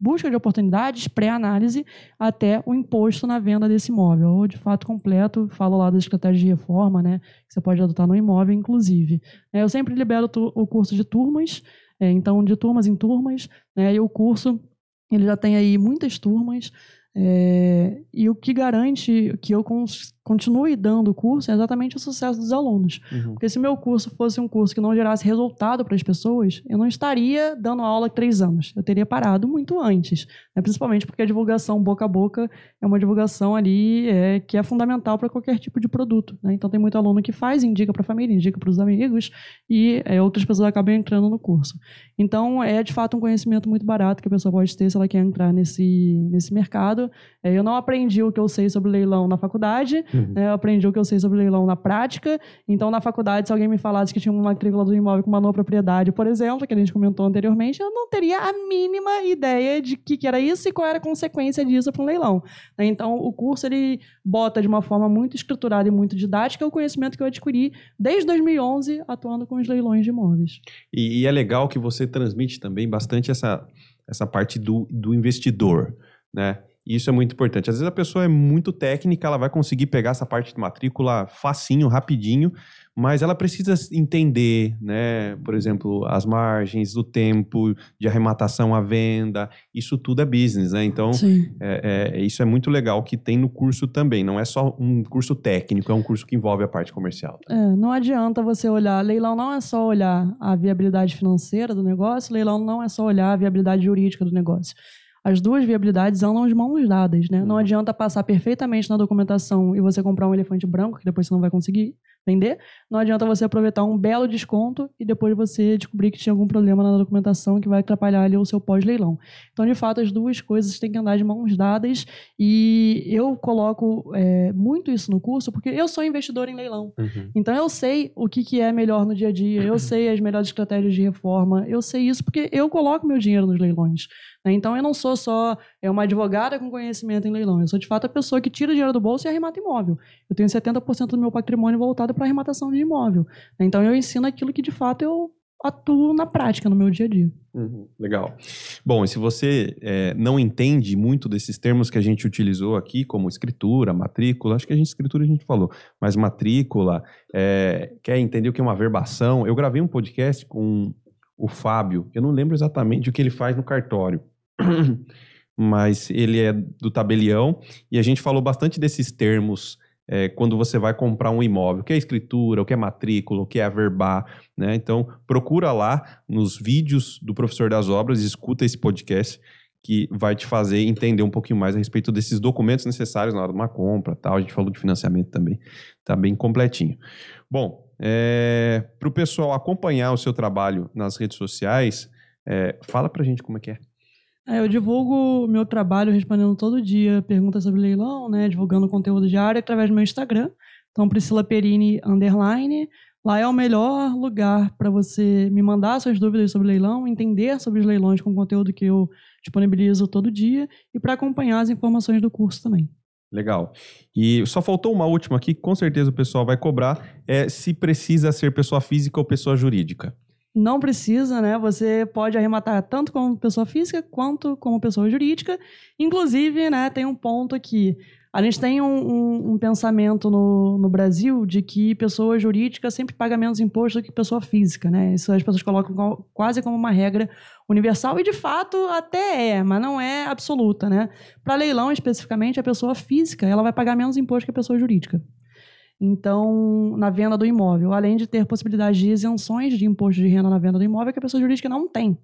busca de oportunidades, pré-análise, até o imposto na venda desse imóvel. Ou, de fato, completo, falo lá da estratégia de reforma, né, que você pode adotar no imóvel, inclusive. É, eu sempre libero o curso de turmas, é, então, de turmas em turmas, né, e o curso, ele já tem aí muitas turmas, é, e o que garante que eu continue dando o curso é exatamente o sucesso dos alunos. Uhum. Porque se meu curso fosse um curso que não gerasse resultado para as pessoas, eu não estaria dando aula há três anos. Eu teria parado muito antes. Né? Principalmente porque a divulgação boca a boca é uma divulgação ali é, que é fundamental para qualquer tipo de produto. Né? Então tem muito aluno que faz, indica para a família, indica para os amigos e é, outras pessoas acabam entrando no curso. Então é de fato um conhecimento muito barato que a pessoa pode ter se ela quer entrar nesse, nesse mercado. É, eu não aprendi o que eu sei sobre leilão na faculdade, uhum. Uhum. Eu aprendi o que eu sei sobre leilão na prática. Então, na faculdade, se alguém me falasse que tinha uma matrícula do imóvel com uma nova propriedade, por exemplo, que a gente comentou anteriormente, eu não teria a mínima ideia de que, que era isso e qual era a consequência disso para um leilão. Né? Então, o curso ele bota de uma forma muito estruturada e muito didática o conhecimento que eu adquiri desde 2011 atuando com os leilões de imóveis. E, e é legal que você transmite também bastante essa, essa parte do, do investidor, né? E isso é muito importante. Às vezes a pessoa é muito técnica, ela vai conseguir pegar essa parte de matrícula facinho, rapidinho, mas ela precisa entender, né, por exemplo, as margens, o tempo de arrematação à venda, isso tudo é business, né? Então, é, é, isso é muito legal que tem no curso também. Não é só um curso técnico, é um curso que envolve a parte comercial. É, não adianta você olhar, leilão não é só olhar a viabilidade financeira do negócio, leilão não é só olhar a viabilidade jurídica do negócio as duas viabilidades andam de mãos dadas, né? Não uhum. adianta passar perfeitamente na documentação e você comprar um elefante branco, que depois você não vai conseguir vender. Não adianta você aproveitar um belo desconto e depois você descobrir que tinha algum problema na documentação que vai atrapalhar ali o seu pós-leilão. Então, de fato, as duas coisas têm que andar de mãos dadas e eu coloco é, muito isso no curso porque eu sou investidor em leilão. Uhum. Então, eu sei o que, que é melhor no dia a dia, eu sei as melhores estratégias de reforma, eu sei isso porque eu coloco meu dinheiro nos leilões. Né? Então, eu não sou só é uma advogada com conhecimento em leilão, eu sou, de fato, a pessoa que tira dinheiro do bolso e arremata imóvel. Eu tenho 70% do meu patrimônio voltado para arrematação de imóvel. Então eu ensino aquilo que de fato eu atuo na prática, no meu dia a dia. Uhum, legal. Bom, e se você é, não entende muito desses termos que a gente utilizou aqui, como escritura, matrícula, acho que a gente escritura a gente falou, mas matrícula, é, quer entender o que é uma verbação? Eu gravei um podcast com o Fábio, eu não lembro exatamente o que ele faz no cartório, mas ele é do tabelião e a gente falou bastante desses termos é, quando você vai comprar um imóvel, o que é escritura, o que é matrícula, o que é averbar, né? Então, procura lá nos vídeos do professor das obras, escuta esse podcast que vai te fazer entender um pouquinho mais a respeito desses documentos necessários na hora de uma compra, tal. A gente falou de financiamento também, tá bem completinho. Bom, é, para o pessoal acompanhar o seu trabalho nas redes sociais, é, fala para gente como é que é. É, eu divulgo meu trabalho respondendo todo dia perguntas sobre leilão, né? Divulgando conteúdo diário através do meu Instagram. Então, Priscila Perini, underline. Lá é o melhor lugar para você me mandar suas dúvidas sobre leilão, entender sobre os leilões com o conteúdo que eu disponibilizo todo dia e para acompanhar as informações do curso também. Legal. E só faltou uma última aqui, que com certeza o pessoal vai cobrar, é se precisa ser pessoa física ou pessoa jurídica. Não precisa, né? Você pode arrematar tanto como pessoa física quanto como pessoa jurídica. Inclusive, né, tem um ponto aqui. A gente tem um, um, um, pensamento no, no Brasil de que pessoa jurídica sempre paga menos imposto do que pessoa física, né? Isso as pessoas colocam quase como uma regra universal e de fato até é, mas não é absoluta, né? Para leilão especificamente, a pessoa física ela vai pagar menos imposto que a pessoa jurídica. Então, na venda do imóvel, além de ter possibilidade de isenções de imposto de renda na venda do imóvel, que a pessoa jurídica não tem.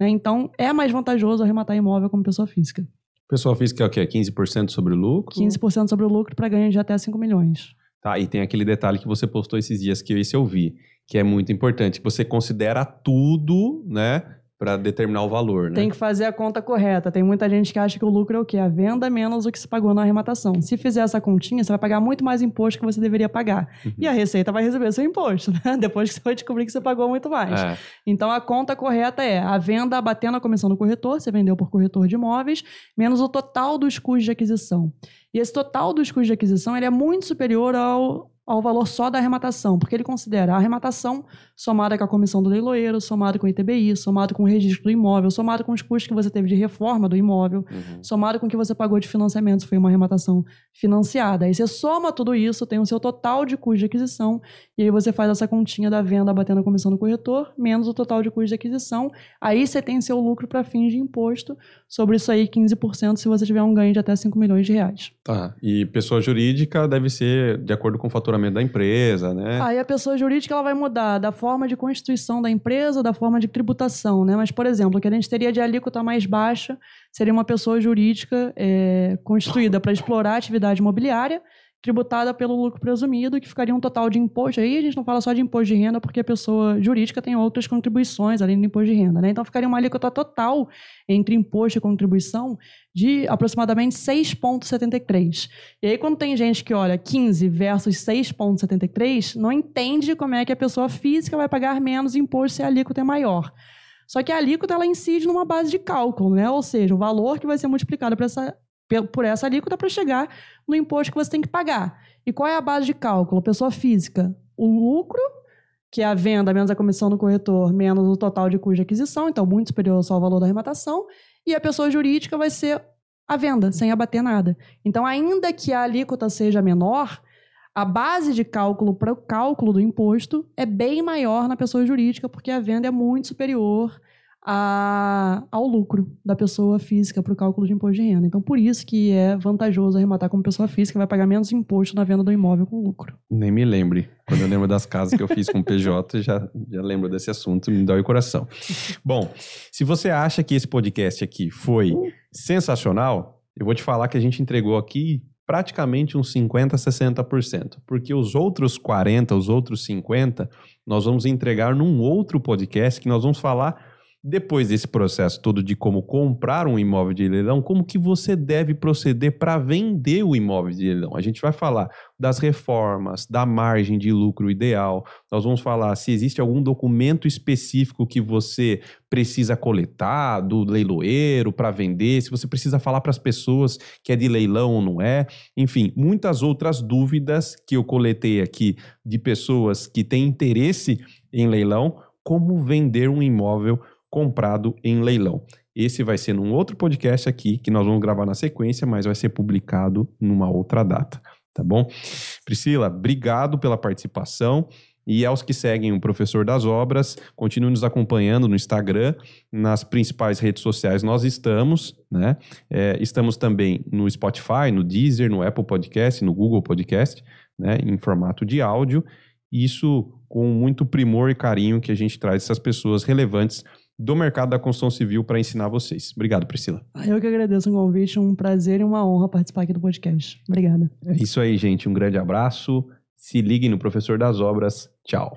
Né? Então, é mais vantajoso arrematar imóvel como pessoa física. Pessoa física é o quê? 15% sobre o lucro? 15% sobre o lucro para ganho de até 5 milhões. Tá, e tem aquele detalhe que você postou esses dias que esse eu vi, que é muito importante. Você considera tudo, né? Para determinar o valor, né? Tem que fazer a conta correta. Tem muita gente que acha que o lucro é o quê? A venda menos o que se pagou na arrematação. Se fizer essa continha, você vai pagar muito mais imposto que você deveria pagar. Uhum. E a Receita vai receber seu imposto, né? Depois que você vai descobrir que você pagou muito mais. É. Então, a conta correta é a venda batendo a comissão do corretor, você vendeu por corretor de imóveis, menos o total dos custos de aquisição. E esse total dos custos de aquisição ele é muito superior ao ao valor só da arrematação, porque ele considera a arrematação somada com a comissão do leiloeiro, somado com o ITBI, somado com o registro do imóvel, somado com os custos que você teve de reforma do imóvel, uhum. somado com o que você pagou de financiamento, se foi uma arrematação financiada. Aí você soma tudo isso, tem o seu total de custo de aquisição, e aí você faz essa continha da venda batendo a comissão do corretor, menos o total de custo de aquisição. Aí você tem seu lucro para fins de imposto, sobre isso aí 15% se você tiver um ganho de até 5 milhões de reais. Tá, e pessoa jurídica deve ser de acordo com o faturamento faturamento da empresa, né? Aí a pessoa jurídica ela vai mudar da forma de constituição da empresa, da forma de tributação, né? Mas, por exemplo, o que a gente teria de alíquota mais baixa seria uma pessoa jurídica é, constituída para explorar a atividade imobiliária tributada pelo lucro presumido, que ficaria um total de imposto. Aí a gente não fala só de imposto de renda, porque a pessoa jurídica tem outras contribuições além do imposto de renda. Né? Então ficaria uma alíquota total entre imposto e contribuição de aproximadamente 6,73. E aí, quando tem gente que olha 15 versus 6,73, não entende como é que a pessoa física vai pagar menos imposto se a alíquota é maior. Só que a alíquota ela incide numa base de cálculo, né? Ou seja, o valor que vai ser multiplicado por essa por essa alíquota para chegar no imposto que você tem que pagar. E qual é a base de cálculo? Pessoa física, o lucro, que é a venda menos a comissão do corretor, menos o total de custo de aquisição, então muito superior só ao valor da arrematação, e a pessoa jurídica vai ser a venda, sem abater nada. Então, ainda que a alíquota seja menor, a base de cálculo para o cálculo do imposto é bem maior na pessoa jurídica, porque a venda é muito superior a, ao lucro da pessoa física para o cálculo de imposto de renda. Então, por isso que é vantajoso arrematar como pessoa física, vai pagar menos imposto na venda do imóvel com lucro. Nem me lembre. Quando eu lembro das casas que eu fiz com PJ, já, já lembro desse assunto, me dói o coração. Bom, se você acha que esse podcast aqui foi sensacional, eu vou te falar que a gente entregou aqui praticamente uns 50%, 60%. Porque os outros 40%, os outros 50%, nós vamos entregar num outro podcast que nós vamos falar depois desse processo todo de como comprar um imóvel de leilão, como que você deve proceder para vender o imóvel de leilão? A gente vai falar das reformas, da margem de lucro ideal. Nós vamos falar se existe algum documento específico que você precisa coletar do leiloeiro para vender, se você precisa falar para as pessoas que é de leilão ou não é. Enfim, muitas outras dúvidas que eu coletei aqui de pessoas que têm interesse em leilão, como vender um imóvel comprado em leilão. Esse vai ser num outro podcast aqui, que nós vamos gravar na sequência, mas vai ser publicado numa outra data, tá bom? Priscila, obrigado pela participação. E aos que seguem o Professor das Obras, continue nos acompanhando no Instagram, nas principais redes sociais nós estamos, né? É, estamos também no Spotify, no Deezer, no Apple Podcast, no Google Podcast, né? Em formato de áudio. Isso com muito primor e carinho que a gente traz essas pessoas relevantes do mercado da construção civil para ensinar vocês. Obrigado, Priscila. Eu que agradeço o convite, um prazer e uma honra participar aqui do podcast. Obrigada. É isso aí, gente. Um grande abraço. Se liguem no Professor das Obras. Tchau.